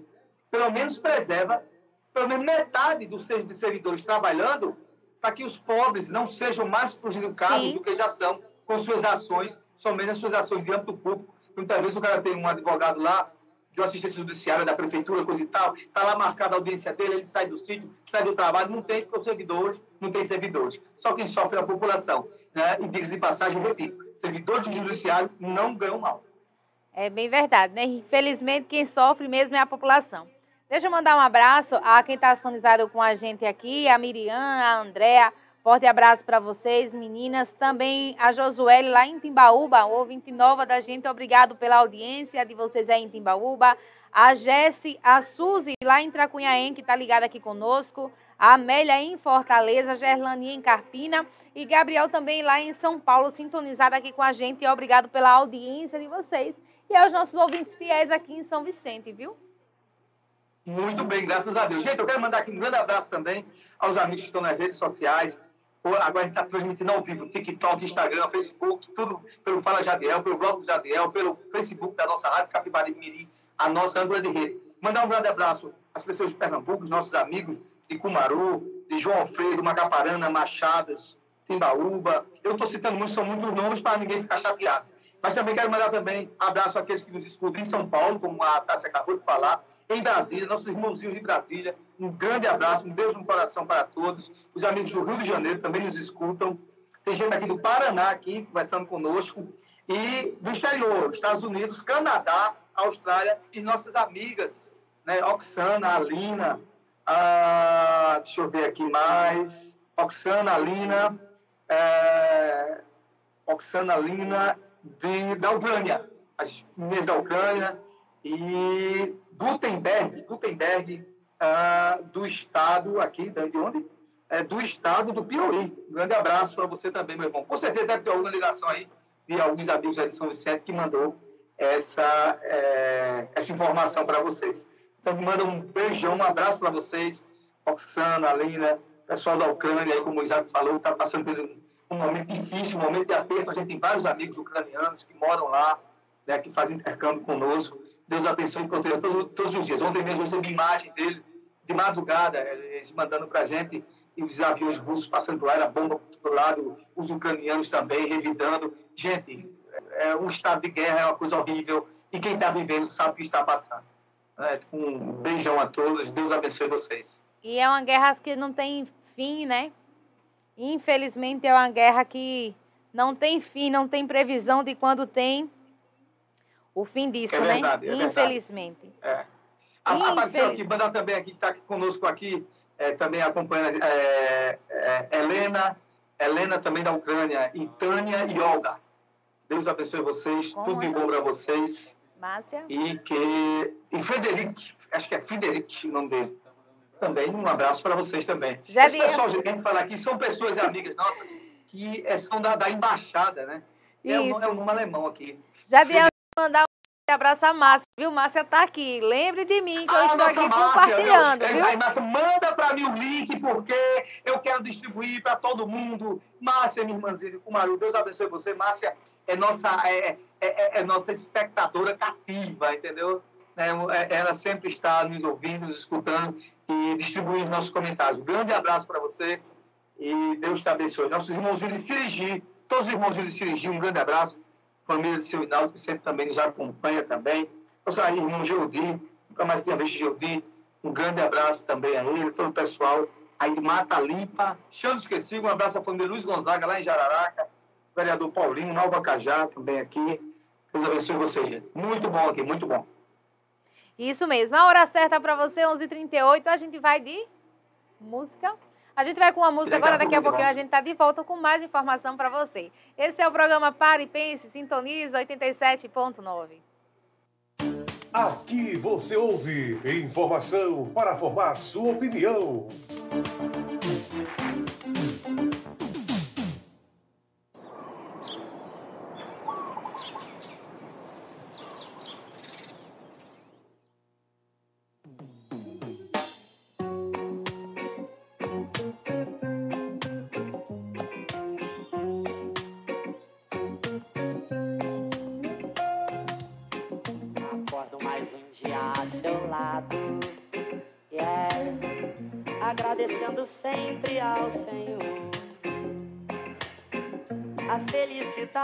Pelo menos preserva pelo menos metade dos servidores trabalhando para que os pobres não sejam mais prejudicados Sim. do que já são com suas ações, somente as suas ações de âmbito público Muitas vezes o cara tem um advogado lá, de uma assistência judiciária da prefeitura, coisa e tal, está lá marcada a audiência dele, ele sai do sítio, sai do trabalho, não tem servidores, não tem servidores. Só quem sofre é a população. Né? E diga de passagem, repito, servidores do judiciário não ganham mal. É bem verdade, né? Infelizmente, quem sofre mesmo é a população. Deixa eu mandar um abraço a quem está sintonizado com a gente aqui, a Miriam, a Andréa, Forte abraço para vocês, meninas. Também a Josuele lá em Timbaúba, ouvinte nova da gente. Obrigado pela audiência de vocês aí em Timbaúba. A Jesse, a Suzy lá em Tracunhaém, que está ligada aqui conosco. A Amélia em Fortaleza, Gerlani em Carpina. E Gabriel também lá em São Paulo, sintonizado aqui com a gente. Obrigado pela audiência de vocês. E aos nossos ouvintes fiéis aqui em São Vicente, viu? Muito bem, graças a Deus. Gente, eu quero mandar aqui um grande abraço também aos amigos que estão nas redes sociais Agora a gente está transmitindo ao vivo, TikTok, Instagram, Facebook, tudo pelo Fala Jadiel, pelo blog do Jadiel, pelo Facebook da nossa Rádio Capibari Mirim, a nossa âncora de rede. Mandar um grande abraço às pessoas de Pernambuco, os nossos amigos de Cumaru, de João Alfredo, Macaparana, Machadas, Timbaúba. Eu estou citando muitos, são muitos nomes para ninguém ficar chateado. Mas também quero mandar também abraço àqueles que nos escutam em São Paulo, como a Tássia acabou de falar, em Brasília, nossos irmãozinhos de Brasília. Um grande abraço, um beijo no coração para todos. Os amigos do Rio de Janeiro também nos escutam. Tem gente aqui do Paraná aqui conversando conosco. E do exterior, Estados Unidos, Canadá, Austrália e nossas amigas, né? Oxana, Alina, ah, deixa eu ver aqui mais. Oxana, Alina, é, Oxana, Alina, de, da Ucrânia, as meninas da Ucrânia, e Gutenberg, Gutenberg uh, do estado aqui, de onde? É, do estado do Piauí. Um grande abraço para você também, meu irmão. Com certeza deve ter alguma ligação aí de alguns amigos de São Vicente que mandou essa, é, essa informação para vocês. Então, manda um beijão, um abraço para vocês, Oxana, Alina, pessoal da Ucrânia, aí, como o Isaac falou, está passando por um momento difícil, um momento de aperto. A gente tem vários amigos ucranianos que moram lá, né, que fazem intercâmbio conosco. Deus abençoe e proteja todos, todos os dias. Ontem mesmo eu recebi imagem dele de madrugada, eles mandando para a gente e os aviões russos passando por lá, a bomba do lado, os ucranianos também revidando. Gente, é, um estado de guerra é uma coisa horrível e quem está vivendo sabe o que está passando. É, um beijão a todos, Deus abençoe vocês. E é uma guerra que não tem fim, né? Infelizmente é uma guerra que não tem fim, não tem previsão de quando tem o fim disso, é verdade, né? É Infelizmente. É. A, Infeliz... aqui, mandar também aqui, que está conosco aqui, é, também acompanhando é, é, Helena, Helena também da Ucrânia, e Tânia e Olga. Deus abençoe vocês, Como tudo de bom para vocês. Márcia. E que. E Frederic, acho que é Frederic o nome dele. Também um abraço para vocês também. Já Esse pessoal, gente, que a gente fala aqui, são pessoas amigas nossas que é- são da, da embaixada, né? É o, Isso. é o nome alemão aqui. Jadiel, mandar um abraço a Márcia, viu? Márcia tá aqui. Lembre de mim que eu Ah, estou nossa, aqui Márcia, compartilhando, meu, viu? Aí, Márcia, manda para mim o link, porque eu quero distribuir para todo mundo. Márcia, minha irmãzinha de Cumaru, Deus abençoe você. Márcia é nossa, é, é- é- é nossa espectadora cativa, entendeu? É, é- ela sempre está nos ouvindo, nos escutando e distribuindo os nossos comentários. Um grande abraço para você e Deus te abençoe. Nossos irmãozinhos de Sirigi, todos os irmãozinhos de Sirigi, um grande abraço. Família de seu Hinaldo, que sempre também nos acompanha também. Nosso irmão Geodi, nunca mais tinha visto Geodi. Um grande abraço também a ele, todo o pessoal aí de Mata Limpa. Chão esquecido, um abraço à família Luiz Gonzaga, lá em Jararaca. Vereador Paulinho, Nova Cajá, também aqui. Deus abençoe vocês, gente. Muito bom aqui, muito bom. Isso mesmo. A hora certa para você, 11h38. A gente vai de música. A gente vai com uma música agora, daqui a pouquinho a gente tá de volta com mais informação para você. Esse é o programa Pare e Pense, Sintoniza 87.9. Aqui você ouve informação para formar sua opinião.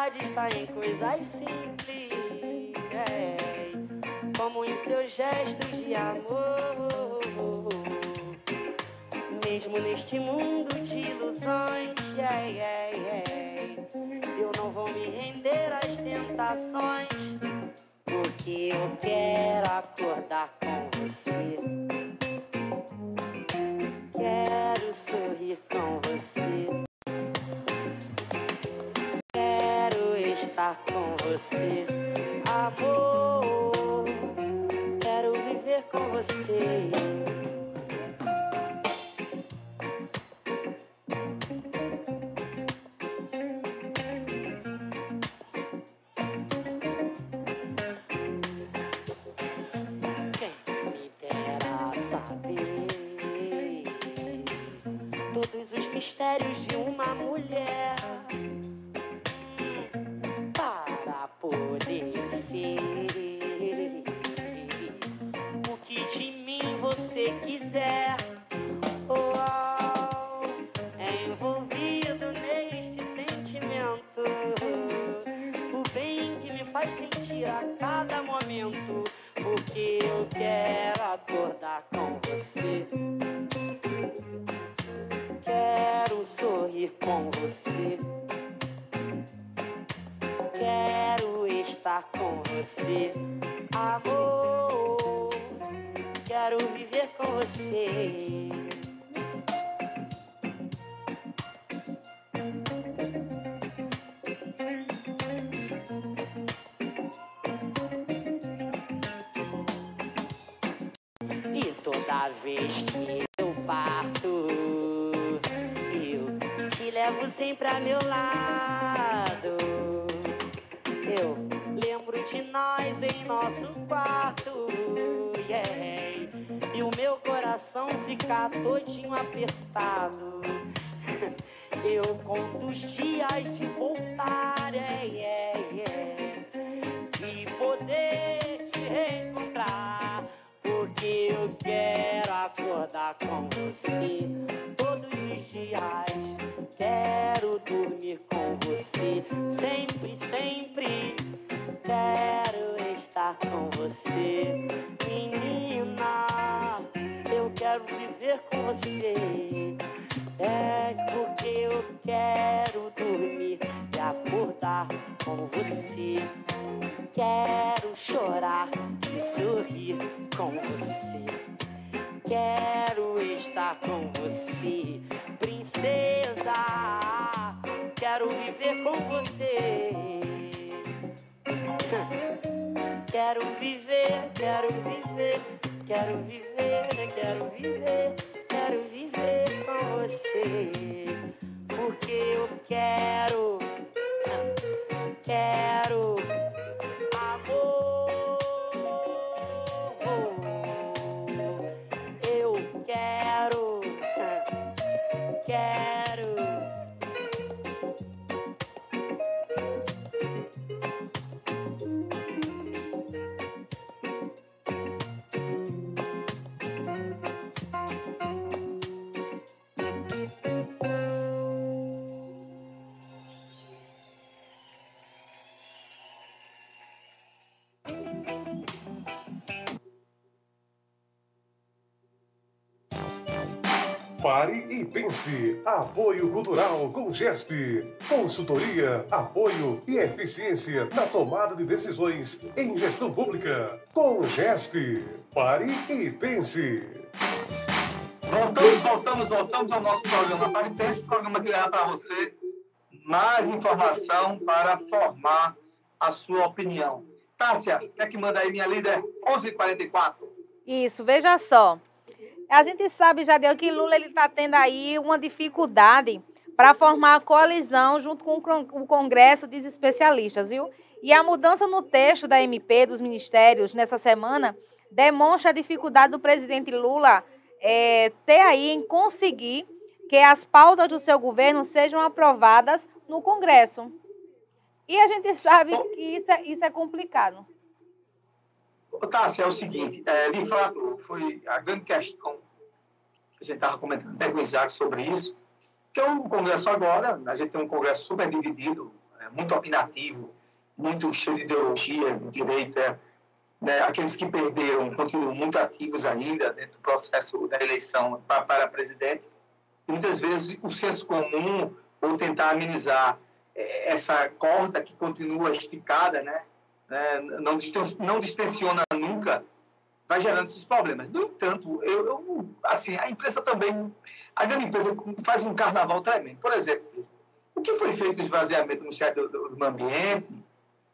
Felicidade está em coisas simples. yeah. Como em seus gestos de amor. Mesmo neste mundo de ilusões. yeah, yeah, yeah. Eu não vou me render às tentações. Porque eu quero acordar com você. Quero sorrir com você. Você. Amor, quero viver com você. me dera saber todos os mistérios de você. Quero sorrir com você. Quero estar com você. Amor, quero viver com você. Vez que eu parto, eu te levo sempre a meu lado. Eu lembro de nós em nosso quarto, yeah. E o meu coração fica todinho apertado. Eu conto os dias de voltar, yeah, yeah. Eu quero acordar com você todos os dias. Quero dormir com você sempre, sempre. Quero estar com você, menina. Eu quero viver com você. É porque eu quero dormir acordar com você. Quero chorar e sorrir com você. Quero estar com você, princesa. Quero viver com você. Quero viver, quero viver, quero viver, quero viver, quero viver com você. Porque eu quero, quero e pense. Apoio Cultural com GESP. Consultoria, apoio e eficiência na tomada de decisões em gestão pública. Com GESP. Pare e pense. Voltamos, voltamos, voltamos ao nosso programa Pare e Pense, programa que leva para você mais informação para formar a sua opinião. Tássia, o que é que manda aí, minha líder? 11h44. Isso, veja só. A gente sabe, Jadeu, que Lula está tendo aí uma dificuldade para formar a coalizão junto com o con- o Congresso de especialistas, viu? E a mudança no texto da MP dos ministérios nessa semana demonstra a dificuldade do presidente Lula eh, ter aí em conseguir que as pautas do seu governo sejam aprovadas no Congresso. E a gente sabe que isso é, isso é complicado. Ô, Tássia, é o seguinte, é, de fato, foi a grande questão que a gente estava comentando até com o Isaac sobre isso, que é o Congresso agora, a gente tem um Congresso super dividido, é, muito opinativo, muito cheio de ideologia, de direita, né, aqueles que perderam continuam muito ativos ainda dentro do processo da eleição para, para presidente, e muitas vezes o senso comum ou tentar amenizar eh, essa corda que continua esticada, né, né, não, não distensiona nunca, vai gerando esses problemas. No entanto, eu, eu- assim, a imprensa também, a grande imprensa faz um carnaval tremendo. Por exemplo, o que foi feito no esvaziamento no Ministério do, do Meio Ambiente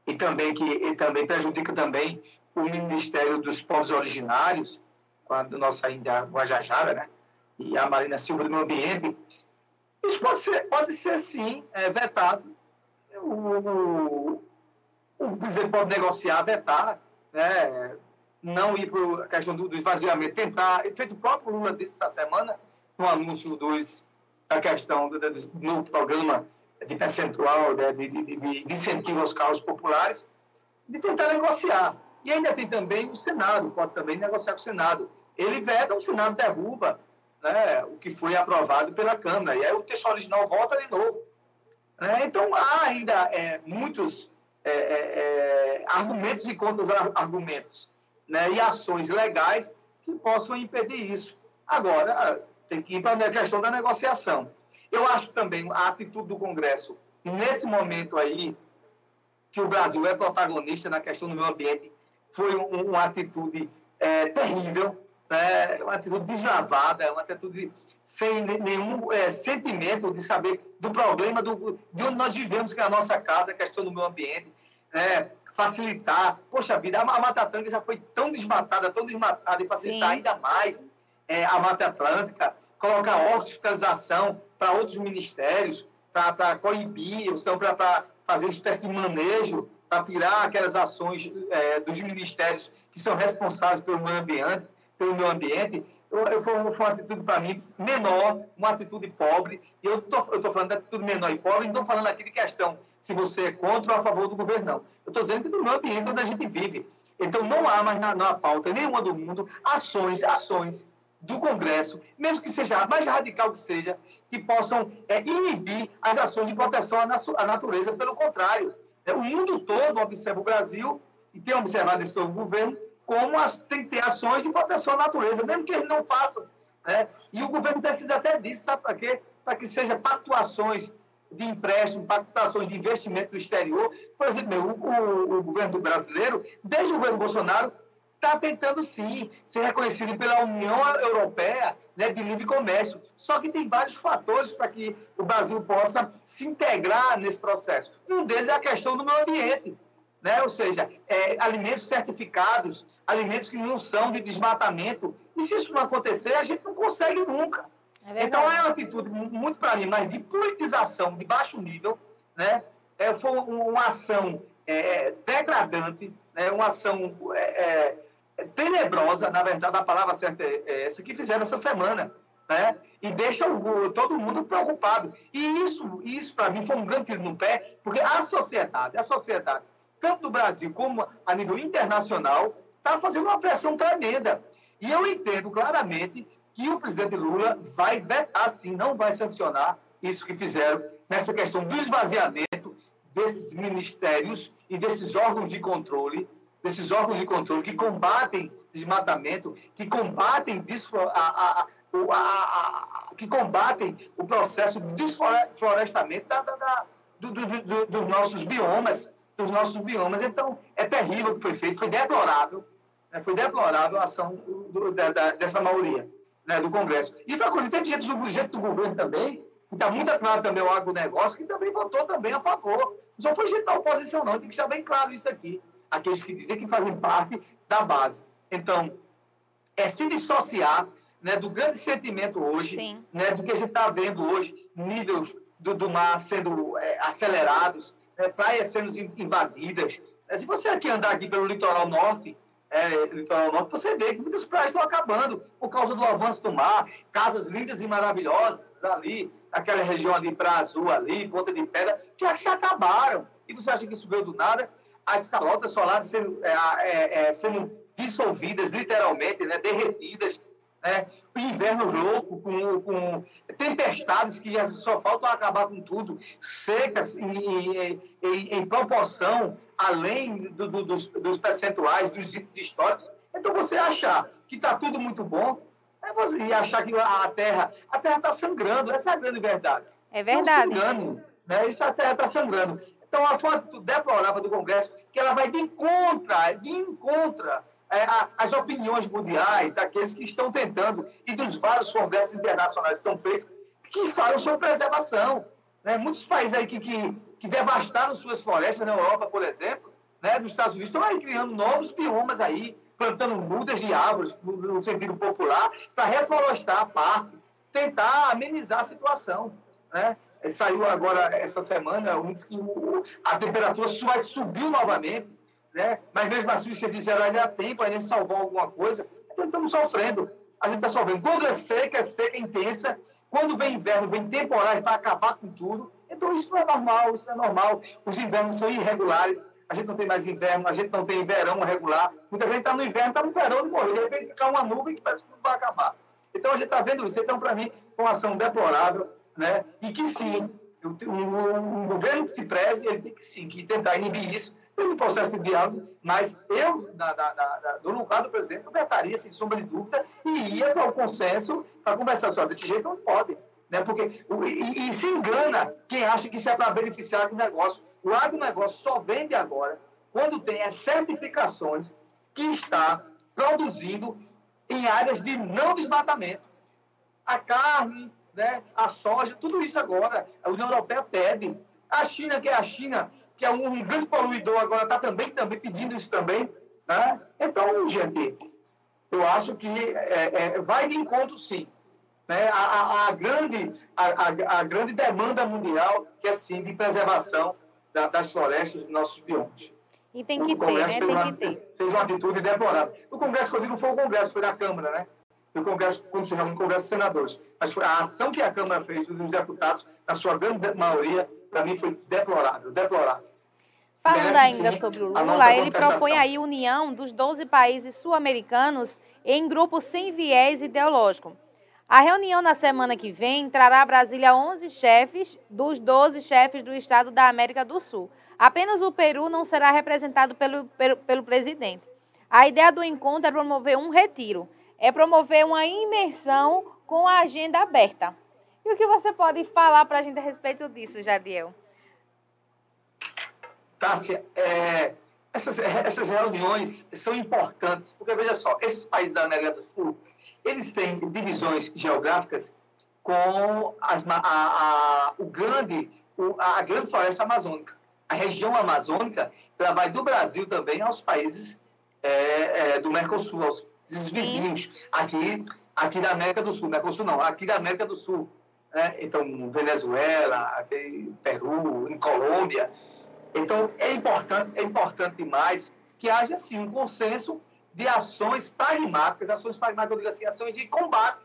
e também que e também prejudica também o Ministério dos Povos Originários, com a nossa Índia Guajajara, né? E a Marina Silva do Meio Ambiente, isso pode ser, pode ser sim, é, vetado. O, o, presidente pode negociar, vetar, né? não ir para a questão do, do esvaziamento, tentar, feito o próprio Lula disse essa semana, no anúncio dos, da questão do, do novo programa de percentual, né, de, de, de, de incentivo aos carros populares, de tentar negociar. E ainda tem também o Senado, pode também negociar com o Senado. Ele veta, o Senado derruba né, o que foi aprovado pela Câmara, e aí o texto original volta de novo. Né? Então, há ainda é, muitos é, é, é, argumentos e contra-argumentos né, e ações legais que possam impedir isso. Agora, tem que ir para a questão da negociação. Eu acho também a atitude do Congresso, nesse momento aí, que o Brasil é protagonista na questão do meio ambiente, foi um- uma atitude é, terrível, né? uma atitude deslavada, uma atitude sem ne- nenhum é, sentimento de saber do problema do, de onde nós vivemos, que é a nossa casa, a questão do meio ambiente, né? facilitar. Poxa vida, a Mata Atlântica já foi tão desmatada, tão desmatada, e facilitar Sim. ainda mais é, a Mata Atlântica, colocar órgãos de fiscalização para outros ministérios, para coibir, ou então para fazer uma espécie de manejo, para tirar aquelas ações é, dos ministérios que são responsáveis pelo meio ambiente, pelo meio ambiente eu, eu, foi, uma atitude, para mim, menor, uma atitude pobre. E eu estou falando de atitude menor e pobre, não estou falando aqui de questão se você é contra ou a favor do governo, não. Eu estou dizendo que no meio ambiente onde a gente vive. Então, não há mais na, na pauta nenhuma do mundo ações, ações do Congresso, mesmo que seja a mais radical que seja, que possam é, inibir as ações de proteção à, à natureza. Pelo contrário, é, o mundo todo observa o Brasil e tem observado esse novo governo como as, tem que ter ações de proteção à natureza, mesmo que eles não façam. Né? E o governo precisa até disso, sabe para quê? Para que seja pactuações de empréstimo, pactuações de investimento no exterior. Por exemplo, o, o, o governo brasileiro, desde o governo Bolsonaro, está tentando sim ser reconhecido pela União Europeia né, de livre comércio. Só que tem vários fatores para que o Brasil possa se integrar nesse processo. Um deles é a questão do meio ambiente, né? ou seja, é, alimentos certificados, alimentos que não são de desmatamento. E se isso não acontecer, a gente não consegue nunca. É então é uma atitude mu- muito para mim, mas de politização de baixo nível, né? É, foi um- uma ação é, degradante, né? uma ação é, é, tenebrosa, na verdade a palavra certa é é essa, que fizeram essa semana. Né? E deixa o- todo mundo preocupado. E isso, isso para mim, foi um grande tiro no pé, porque a sociedade, a sociedade, tanto do Brasil como a nível internacional, está fazendo uma pressão tremenda. E eu entendo claramente que o presidente Lula vai vetar, sim, não vai sancionar isso que fizeram nessa questão do esvaziamento desses ministérios e desses órgãos de controle, desses órgãos de controle que combatem desmatamento, que combatem a- a- a- que combatem o processo de desflorestamento da- da- da- do- do- do- dos nossos biomas, dos nossos biomas. Então, é terrível o que foi feito, foi deplorável, né? foi deplorável a ação do- da- da- dessa maioria né, do Congresso. E outra coisa, teve gente do, gente do governo também, que está muito claro também o agronegócio, que também votou também a favor. Não só foi gente da oposição, não, tem que estar bem claro isso aqui. Aqueles que dizem que fazem parte da base. Então, é se dissociar né, do grande sentimento hoje, Sim. né, do que a gente está vendo hoje, níveis do, do mar sendo é, acelerados, né, praias sendo in- invadidas. Se você aqui andar aqui pelo litoral norte, é, litoral norte, você vê que muitas praias estão acabando por causa do avanço do mar, casas lindas e maravilhosas ali, aquela região ali, Praia Azul ali, Ponta de Pedra, que se acabaram. E você acha que isso veio do nada? As calotas solares sendo, é, é, é, sendo dissolvidas, literalmente, né, derretidas, né? O inverno louco, com, com tempestades que só faltam acabar com tudo, secas em, em, em- em proporção, além do- do- dos, dos percentuais, dos índices históricos. Então, você achar que está tudo muito bom, é você e achar que a Terra a Terra está sangrando, essa é a grande verdade. É verdade. Não se engane, né? Isso a Terra está sangrando. Então, a foto deplorável do Congresso, que ela vai de encontra, de encontra é, a- as opiniões mundiais daqueles que estão tentando, e dos vários congressos internacionais que são feitos, que falam sobre preservação. Né? Muitos países aí que, que, que devastaram suas florestas, na Europa, por exemplo, né? nos Estados Unidos, estão aí criando novos biomas aí, plantando mudas de árvores, no, sentido popular, para reflorestar parques, tentar amenizar a situação. Né? Eh, Saiu agora, essa semana, um que a temperatura vai subir novamente, né? mas mesmo assim, você disseram, ainda há ainda salvar alguma coisa, então estamos sofrendo. A gente está sofrendo. Quando é seca, é seca intensa. Quando vem inverno, vem temporário para acabar com tudo. Então, isso não é normal, isso é normal. Os invernos são irregulares. A gente não tem mais inverno, a gente não tem verão regular. Muita gente está no inverno, está no verão de morrer. De repente fica uma nuvem que parece que vai acabar. Então, a gente está vendo isso. Então, para mim, foi uma ação deplorável. Né? E que, sim, um, um governo que se preze, ele tem que, sim, que tentar inibir isso pelo processo de diálogo, mas eu, da, da, da, do lugar do presidente, vetaria, sem sombra de dúvida, e ia para o consenso para conversar só desse jeito não pode. Né? Porque, e, e se engana quem acha que isso é para beneficiar o negócio. O agronegócio só vende agora quando tem as certificações que está produzindo em áreas de não desmatamento. A carne, né, a soja, tudo isso agora, a União Europeia pede. A China, que é a China, que é um, um grande poluidor, agora está também, também pedindo isso também. Né? Então, gente, eu acho que é, é, vai de encontro, sim. Né? A, a- grande, a, a- grande demanda mundial, que é, sim, de preservação da- das florestas dos nossos biomas. E tem O que ter, né? fez Tem uma- que ter. Fez uma atitude deplorável. O Congresso, que eu digo, não foi o Congresso, foi da Câmara, né? O Congresso, quando se reúne o Congresso de Senadores. Mas foi a ação que a Câmara fez dos deputados, na sua grande maioria, para mim foi deplorável, deplorável. Falando ainda sobre o Lula, ele propõe aí união dos 12 países sul-americanos em grupos sem viés ideológico. A reunião na semana que vem trará a Brasília 11 chefes dos 12 chefes do estado da América do Sul. Apenas o Peru não será representado pelo, pelo, pelo presidente. A ideia do encontro é promover um retiro, é promover uma imersão com a agenda aberta. E o que você pode falar para a gente a respeito disso, Jadiel? Tássia, é, essas, essas reuniões são importantes, porque, veja só, esses países da América do Sul, eles têm divisões geográficas com as, a, a, o grande, o- a grande floresta amazônica. A região amazônica ela vai do Brasil também aos países é, é, do Mercosul, aos vizinhos. Aqui, aqui da América do Sul, Mercosul não, aqui da América do Sul. Né? Então, Venezuela, Peru, em Colômbia. Então, é importante, é importante demais que haja, sim, um consenso de ações pragmáticas, ações pragmáticas, eu digo assim, ações de combate,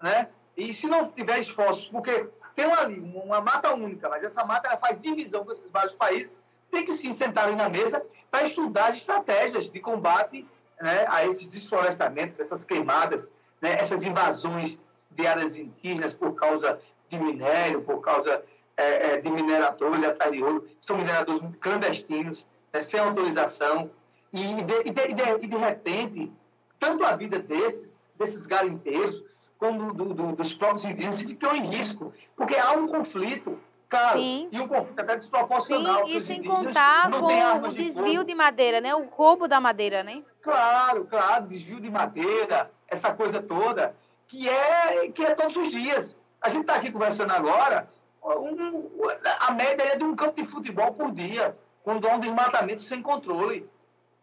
né? E se não tiver esforços, porque tem ali uma mata única, mas essa mata ela faz divisão desses vários países, tem que sim sentar ali na mesa para estudar as estratégias de combate né, a esses desflorestamentos, essas queimadas, né, essas invasões de áreas indígenas por causa de minério, por causa é, é, de mineradores atrás de ouro, são mineradores muito clandestinos, né, sem autorização, e de, e, de, e, de, e de repente, tanto a vida desses, desses garimpeiros, como do, do, dos próprios indígenas, ficam em risco, porque há um conflito Claro, Sim. e um conflito até desproporcional. Sim, e sem contar com o desvio de madeira, né? O roubo da madeira, né? Claro, claro, desvio de madeira, essa coisa toda, que é, que é todos os dias. A gente está aqui conversando agora, um, a média é de um campo de futebol por dia, quando há um desmatamento sem controle,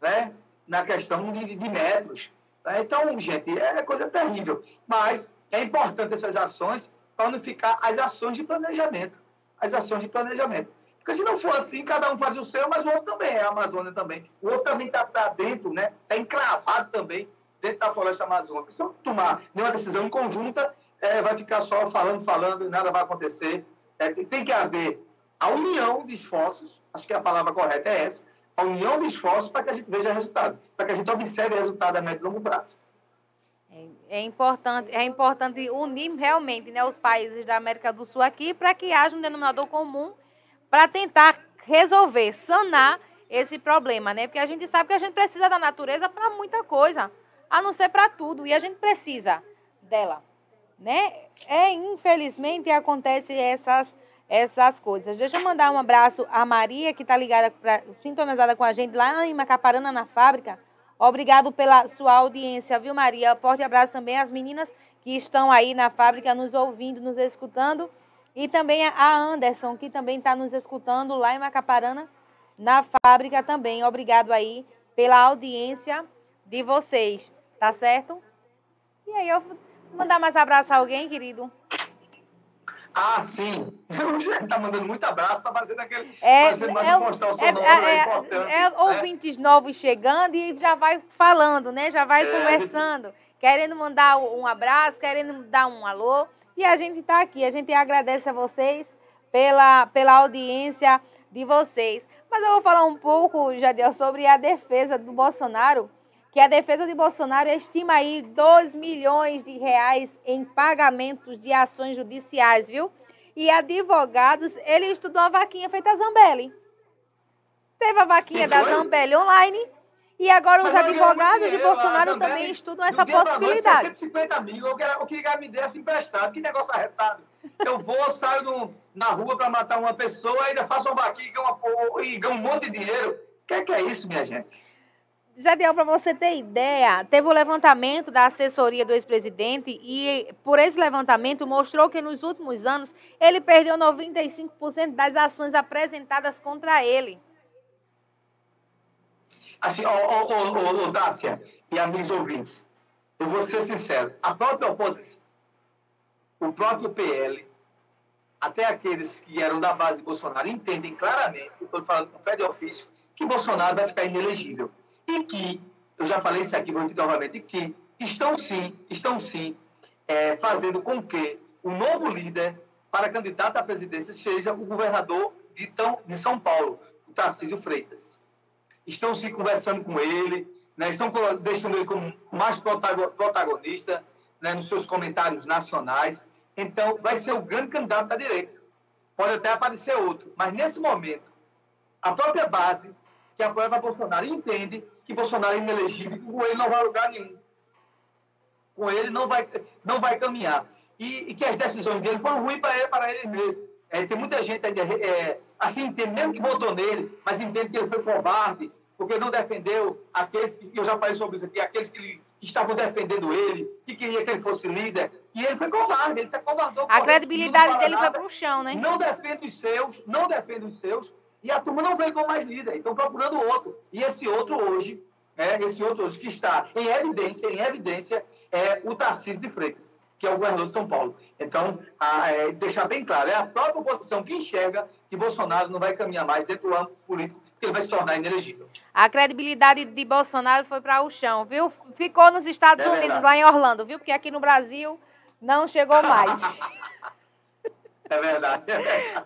né? Na questão de, de metros. Né? Então, gente, é coisa terrível. Mas é importante essas ações para unificar as ações de planejamento as ações de planejamento. Porque se não for assim, cada um faz o seu, mas o outro também é a Amazônia também. O outro também está tá dentro, né? Está encravado também dentro da floresta amazônica. Se não tomar nenhuma decisão em conjunta, é, vai ficar só falando, falando e nada vai acontecer. É, tem que haver a união de esforços, acho que a palavra correta é essa, a união de esforços para que a gente veja resultado, para que a gente observe resultado a médio e longo prazo. É importante, é importante unir realmente né, os países da América do Sul aqui para que haja um denominador comum para tentar resolver, sanar esse problema, né? Porque a gente sabe que a gente precisa da natureza para muita coisa, a não ser para tudo, e a gente precisa dela, né? É, infelizmente acontece essas essas coisas. Deixa eu mandar um abraço à Maria, que está ligada, pra, sintonizada com a gente lá em Macaparana, na fábrica. Obrigado pela sua audiência, viu, Maria? Forte abraço também às meninas que estão aí na fábrica nos ouvindo, nos escutando. E também a Anderson, que também está nos escutando lá em Macaparana, na fábrica também. Obrigado aí pela audiência de vocês, tá certo? E aí, eu vou mandar mais abraço a alguém, querido? Ah, sim. Está mandando muito abraço, está fazendo aquele. É, fazendo mais é, postal é, sonoro, é, é, importante. é, né? ouvintes novos chegando e já vai falando, né? Já vai É, conversando, querendo mandar um abraço, querendo dar um alô. E a gente está aqui, a gente agradece a vocês pela, pela audiência de vocês. Mas eu vou falar um pouco, Jadiel, sobre a defesa do Bolsonaro, que a defesa de Bolsonaro estima aí 2 milhões de reais em pagamentos de ações judiciais, viu? E advogados, ele estudou a vaquinha feita a Zambelli. Teve a vaquinha da? Zambelli online e agora os Mas advogados de dinheiro, a Bolsonaro Zambelli, também estudam do essa noite, possibilidade. foi 150 mil, eu queria, eu queria me desse emprestado. Que negócio arretado. Eu vou, saio no- na rua para matar uma pessoa, ainda faço uma vaquinha e ganho, e um monte de dinheiro. O que é, que é isso, minha gente? Jadiel, para você ter ideia, teve o levantamento da assessoria do ex-presidente e, por esse levantamento, mostrou que nos últimos anos ele perdeu 95% das ações apresentadas contra ele. Assim, ô, ô, ô, ô, Dácia e amigos ouvintes, eu vou ser sincero, a própria oposição, o próprio PL, até aqueles que eram da base de Bolsonaro, entendem claramente, estou falando com fé de ofício, que Bolsonaro vai ficar inelegível. E que, eu já falei isso aqui, vou repetir novamente, que estão sim, estão sim, é, fazendo com que o novo líder para candidato à presidência seja o governador de, São Paulo, o Tarcísio Freitas estão se conversando com ele, né, estão deixando ele como mais protago- protagonista né, nos seus comentários nacionais. Então, vai ser o grande candidato da direita. Pode até aparecer outro, mas nesse momento, a própria base que apoia Bolsonaro entende que Bolsonaro é inelegível com ele não vai a lugar nenhum. Com ele não vai, não vai caminhar. E, e que as decisões dele foram ruins para ele, para ele mesmo. É, tem muita gente ainda, é, assim, entende, mesmo que votou nele, mas entende que ele foi covarde, porque não defendeu aqueles que, eu já falei sobre isso aqui, aqueles que, que estavam defendendo ele, que queria que ele fosse líder, e ele foi covarde, ele se acovardou. A credibilidade dele foi para o chão, né? Não defende os seus, não defende os seus, e a turma não veio com mais líder, estão procurando outro. E esse outro hoje, né, esse outro hoje que está em evidência, em evidência, é o Tarcísio de Freitas, que é o governador de São Paulo. Então, a, é, deixar bem claro, é a própria oposição que enxerga que Bolsonaro não vai caminhar mais dentro do âmbito político, porque ele vai se tornar inelegível. A credibilidade de Bolsonaro foi para o chão, viu? Ficou nos Estados É Unidos, lá em Orlando, viu? Porque aqui no Brasil não chegou mais. É verdade.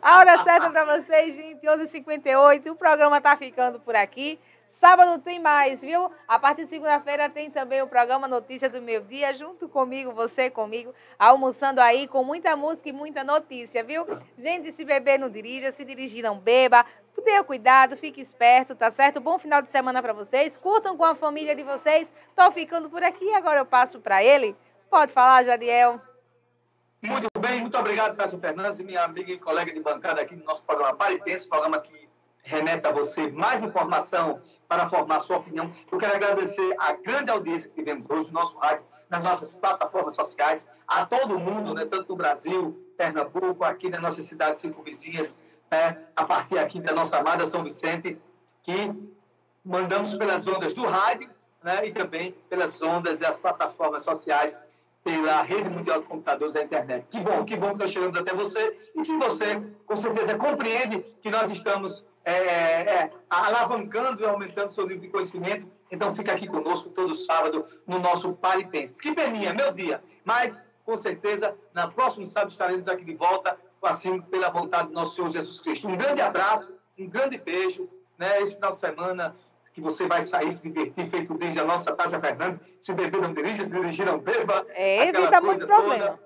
A hora certa para vocês, gente, 11h58. O programa tá ficando por aqui. Sábado tem mais, viu? A partir de segunda-feira tem também o programa Notícia do Meu Dia, junto comigo, você comigo, almoçando aí com muita música e muita notícia, viu? Gente, se beber não dirija, se dirigir não beba. Tenha cuidado, fique esperto, tá certo? Bom final de semana para vocês. Curtam com a família de vocês. Tô ficando por aqui, agora eu passo para ele. Pode falar, Jadiel. Muito bem, muito obrigado, Cássio Fernandes, minha amiga e colega de bancada aqui no nosso programa Paritense, programa que remete a você mais informação para formar sua opinião. Eu quero agradecer a grande audiência que tivemos hoje no nosso rádio, nas nossas plataformas sociais, a todo mundo, né, tanto no Brasil, Pernambuco, aqui nas nossas cidades circunvizinhas, né, a partir aqui da nossa amada São Vicente, que mandamos pelas ondas do rádio né, e também pelas ondas e as plataformas sociais pela rede mundial de computadores da internet. Que bom, que bom que nós chegamos até você e que você, com certeza, compreende que nós estamos é, é, alavancando e aumentando seu nível de conhecimento. Então, fica aqui conosco todo sábado no nosso Paripense. Que peninha, meu dia. Mas, com certeza, na próximo sábado estaremos aqui de volta, assim, pela vontade do nosso Senhor Jesus Cristo. Um grande abraço, um grande beijo. Né? Esse final de semana que você vai sair, se divertir, feito diz a nossa Tássia Fernandes, se beber não dirija, se dirigir não beba. É, evita muito toda. problema.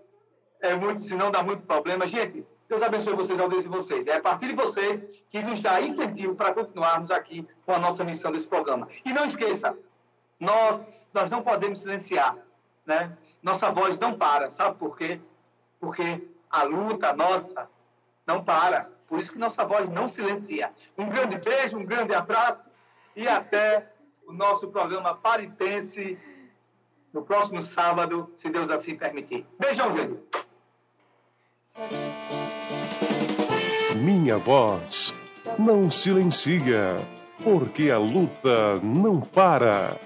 É muito, senão dá muito problema. Gente, Deus abençoe vocês, a audiência de vocês. É a partir de vocês que nos dá incentivo para continuarmos aqui com a nossa missão desse programa. E não esqueça, nós, nós não podemos silenciar, né? Nossa voz não para, sabe por quê? Porque a luta nossa não para. Por isso que nossa voz não silencia. Um grande beijo, um grande abraço e até o nosso programa Paritense no próximo sábado, se Deus assim permitir. Beijão, gente. Minha voz não silencia, porque a luta não para.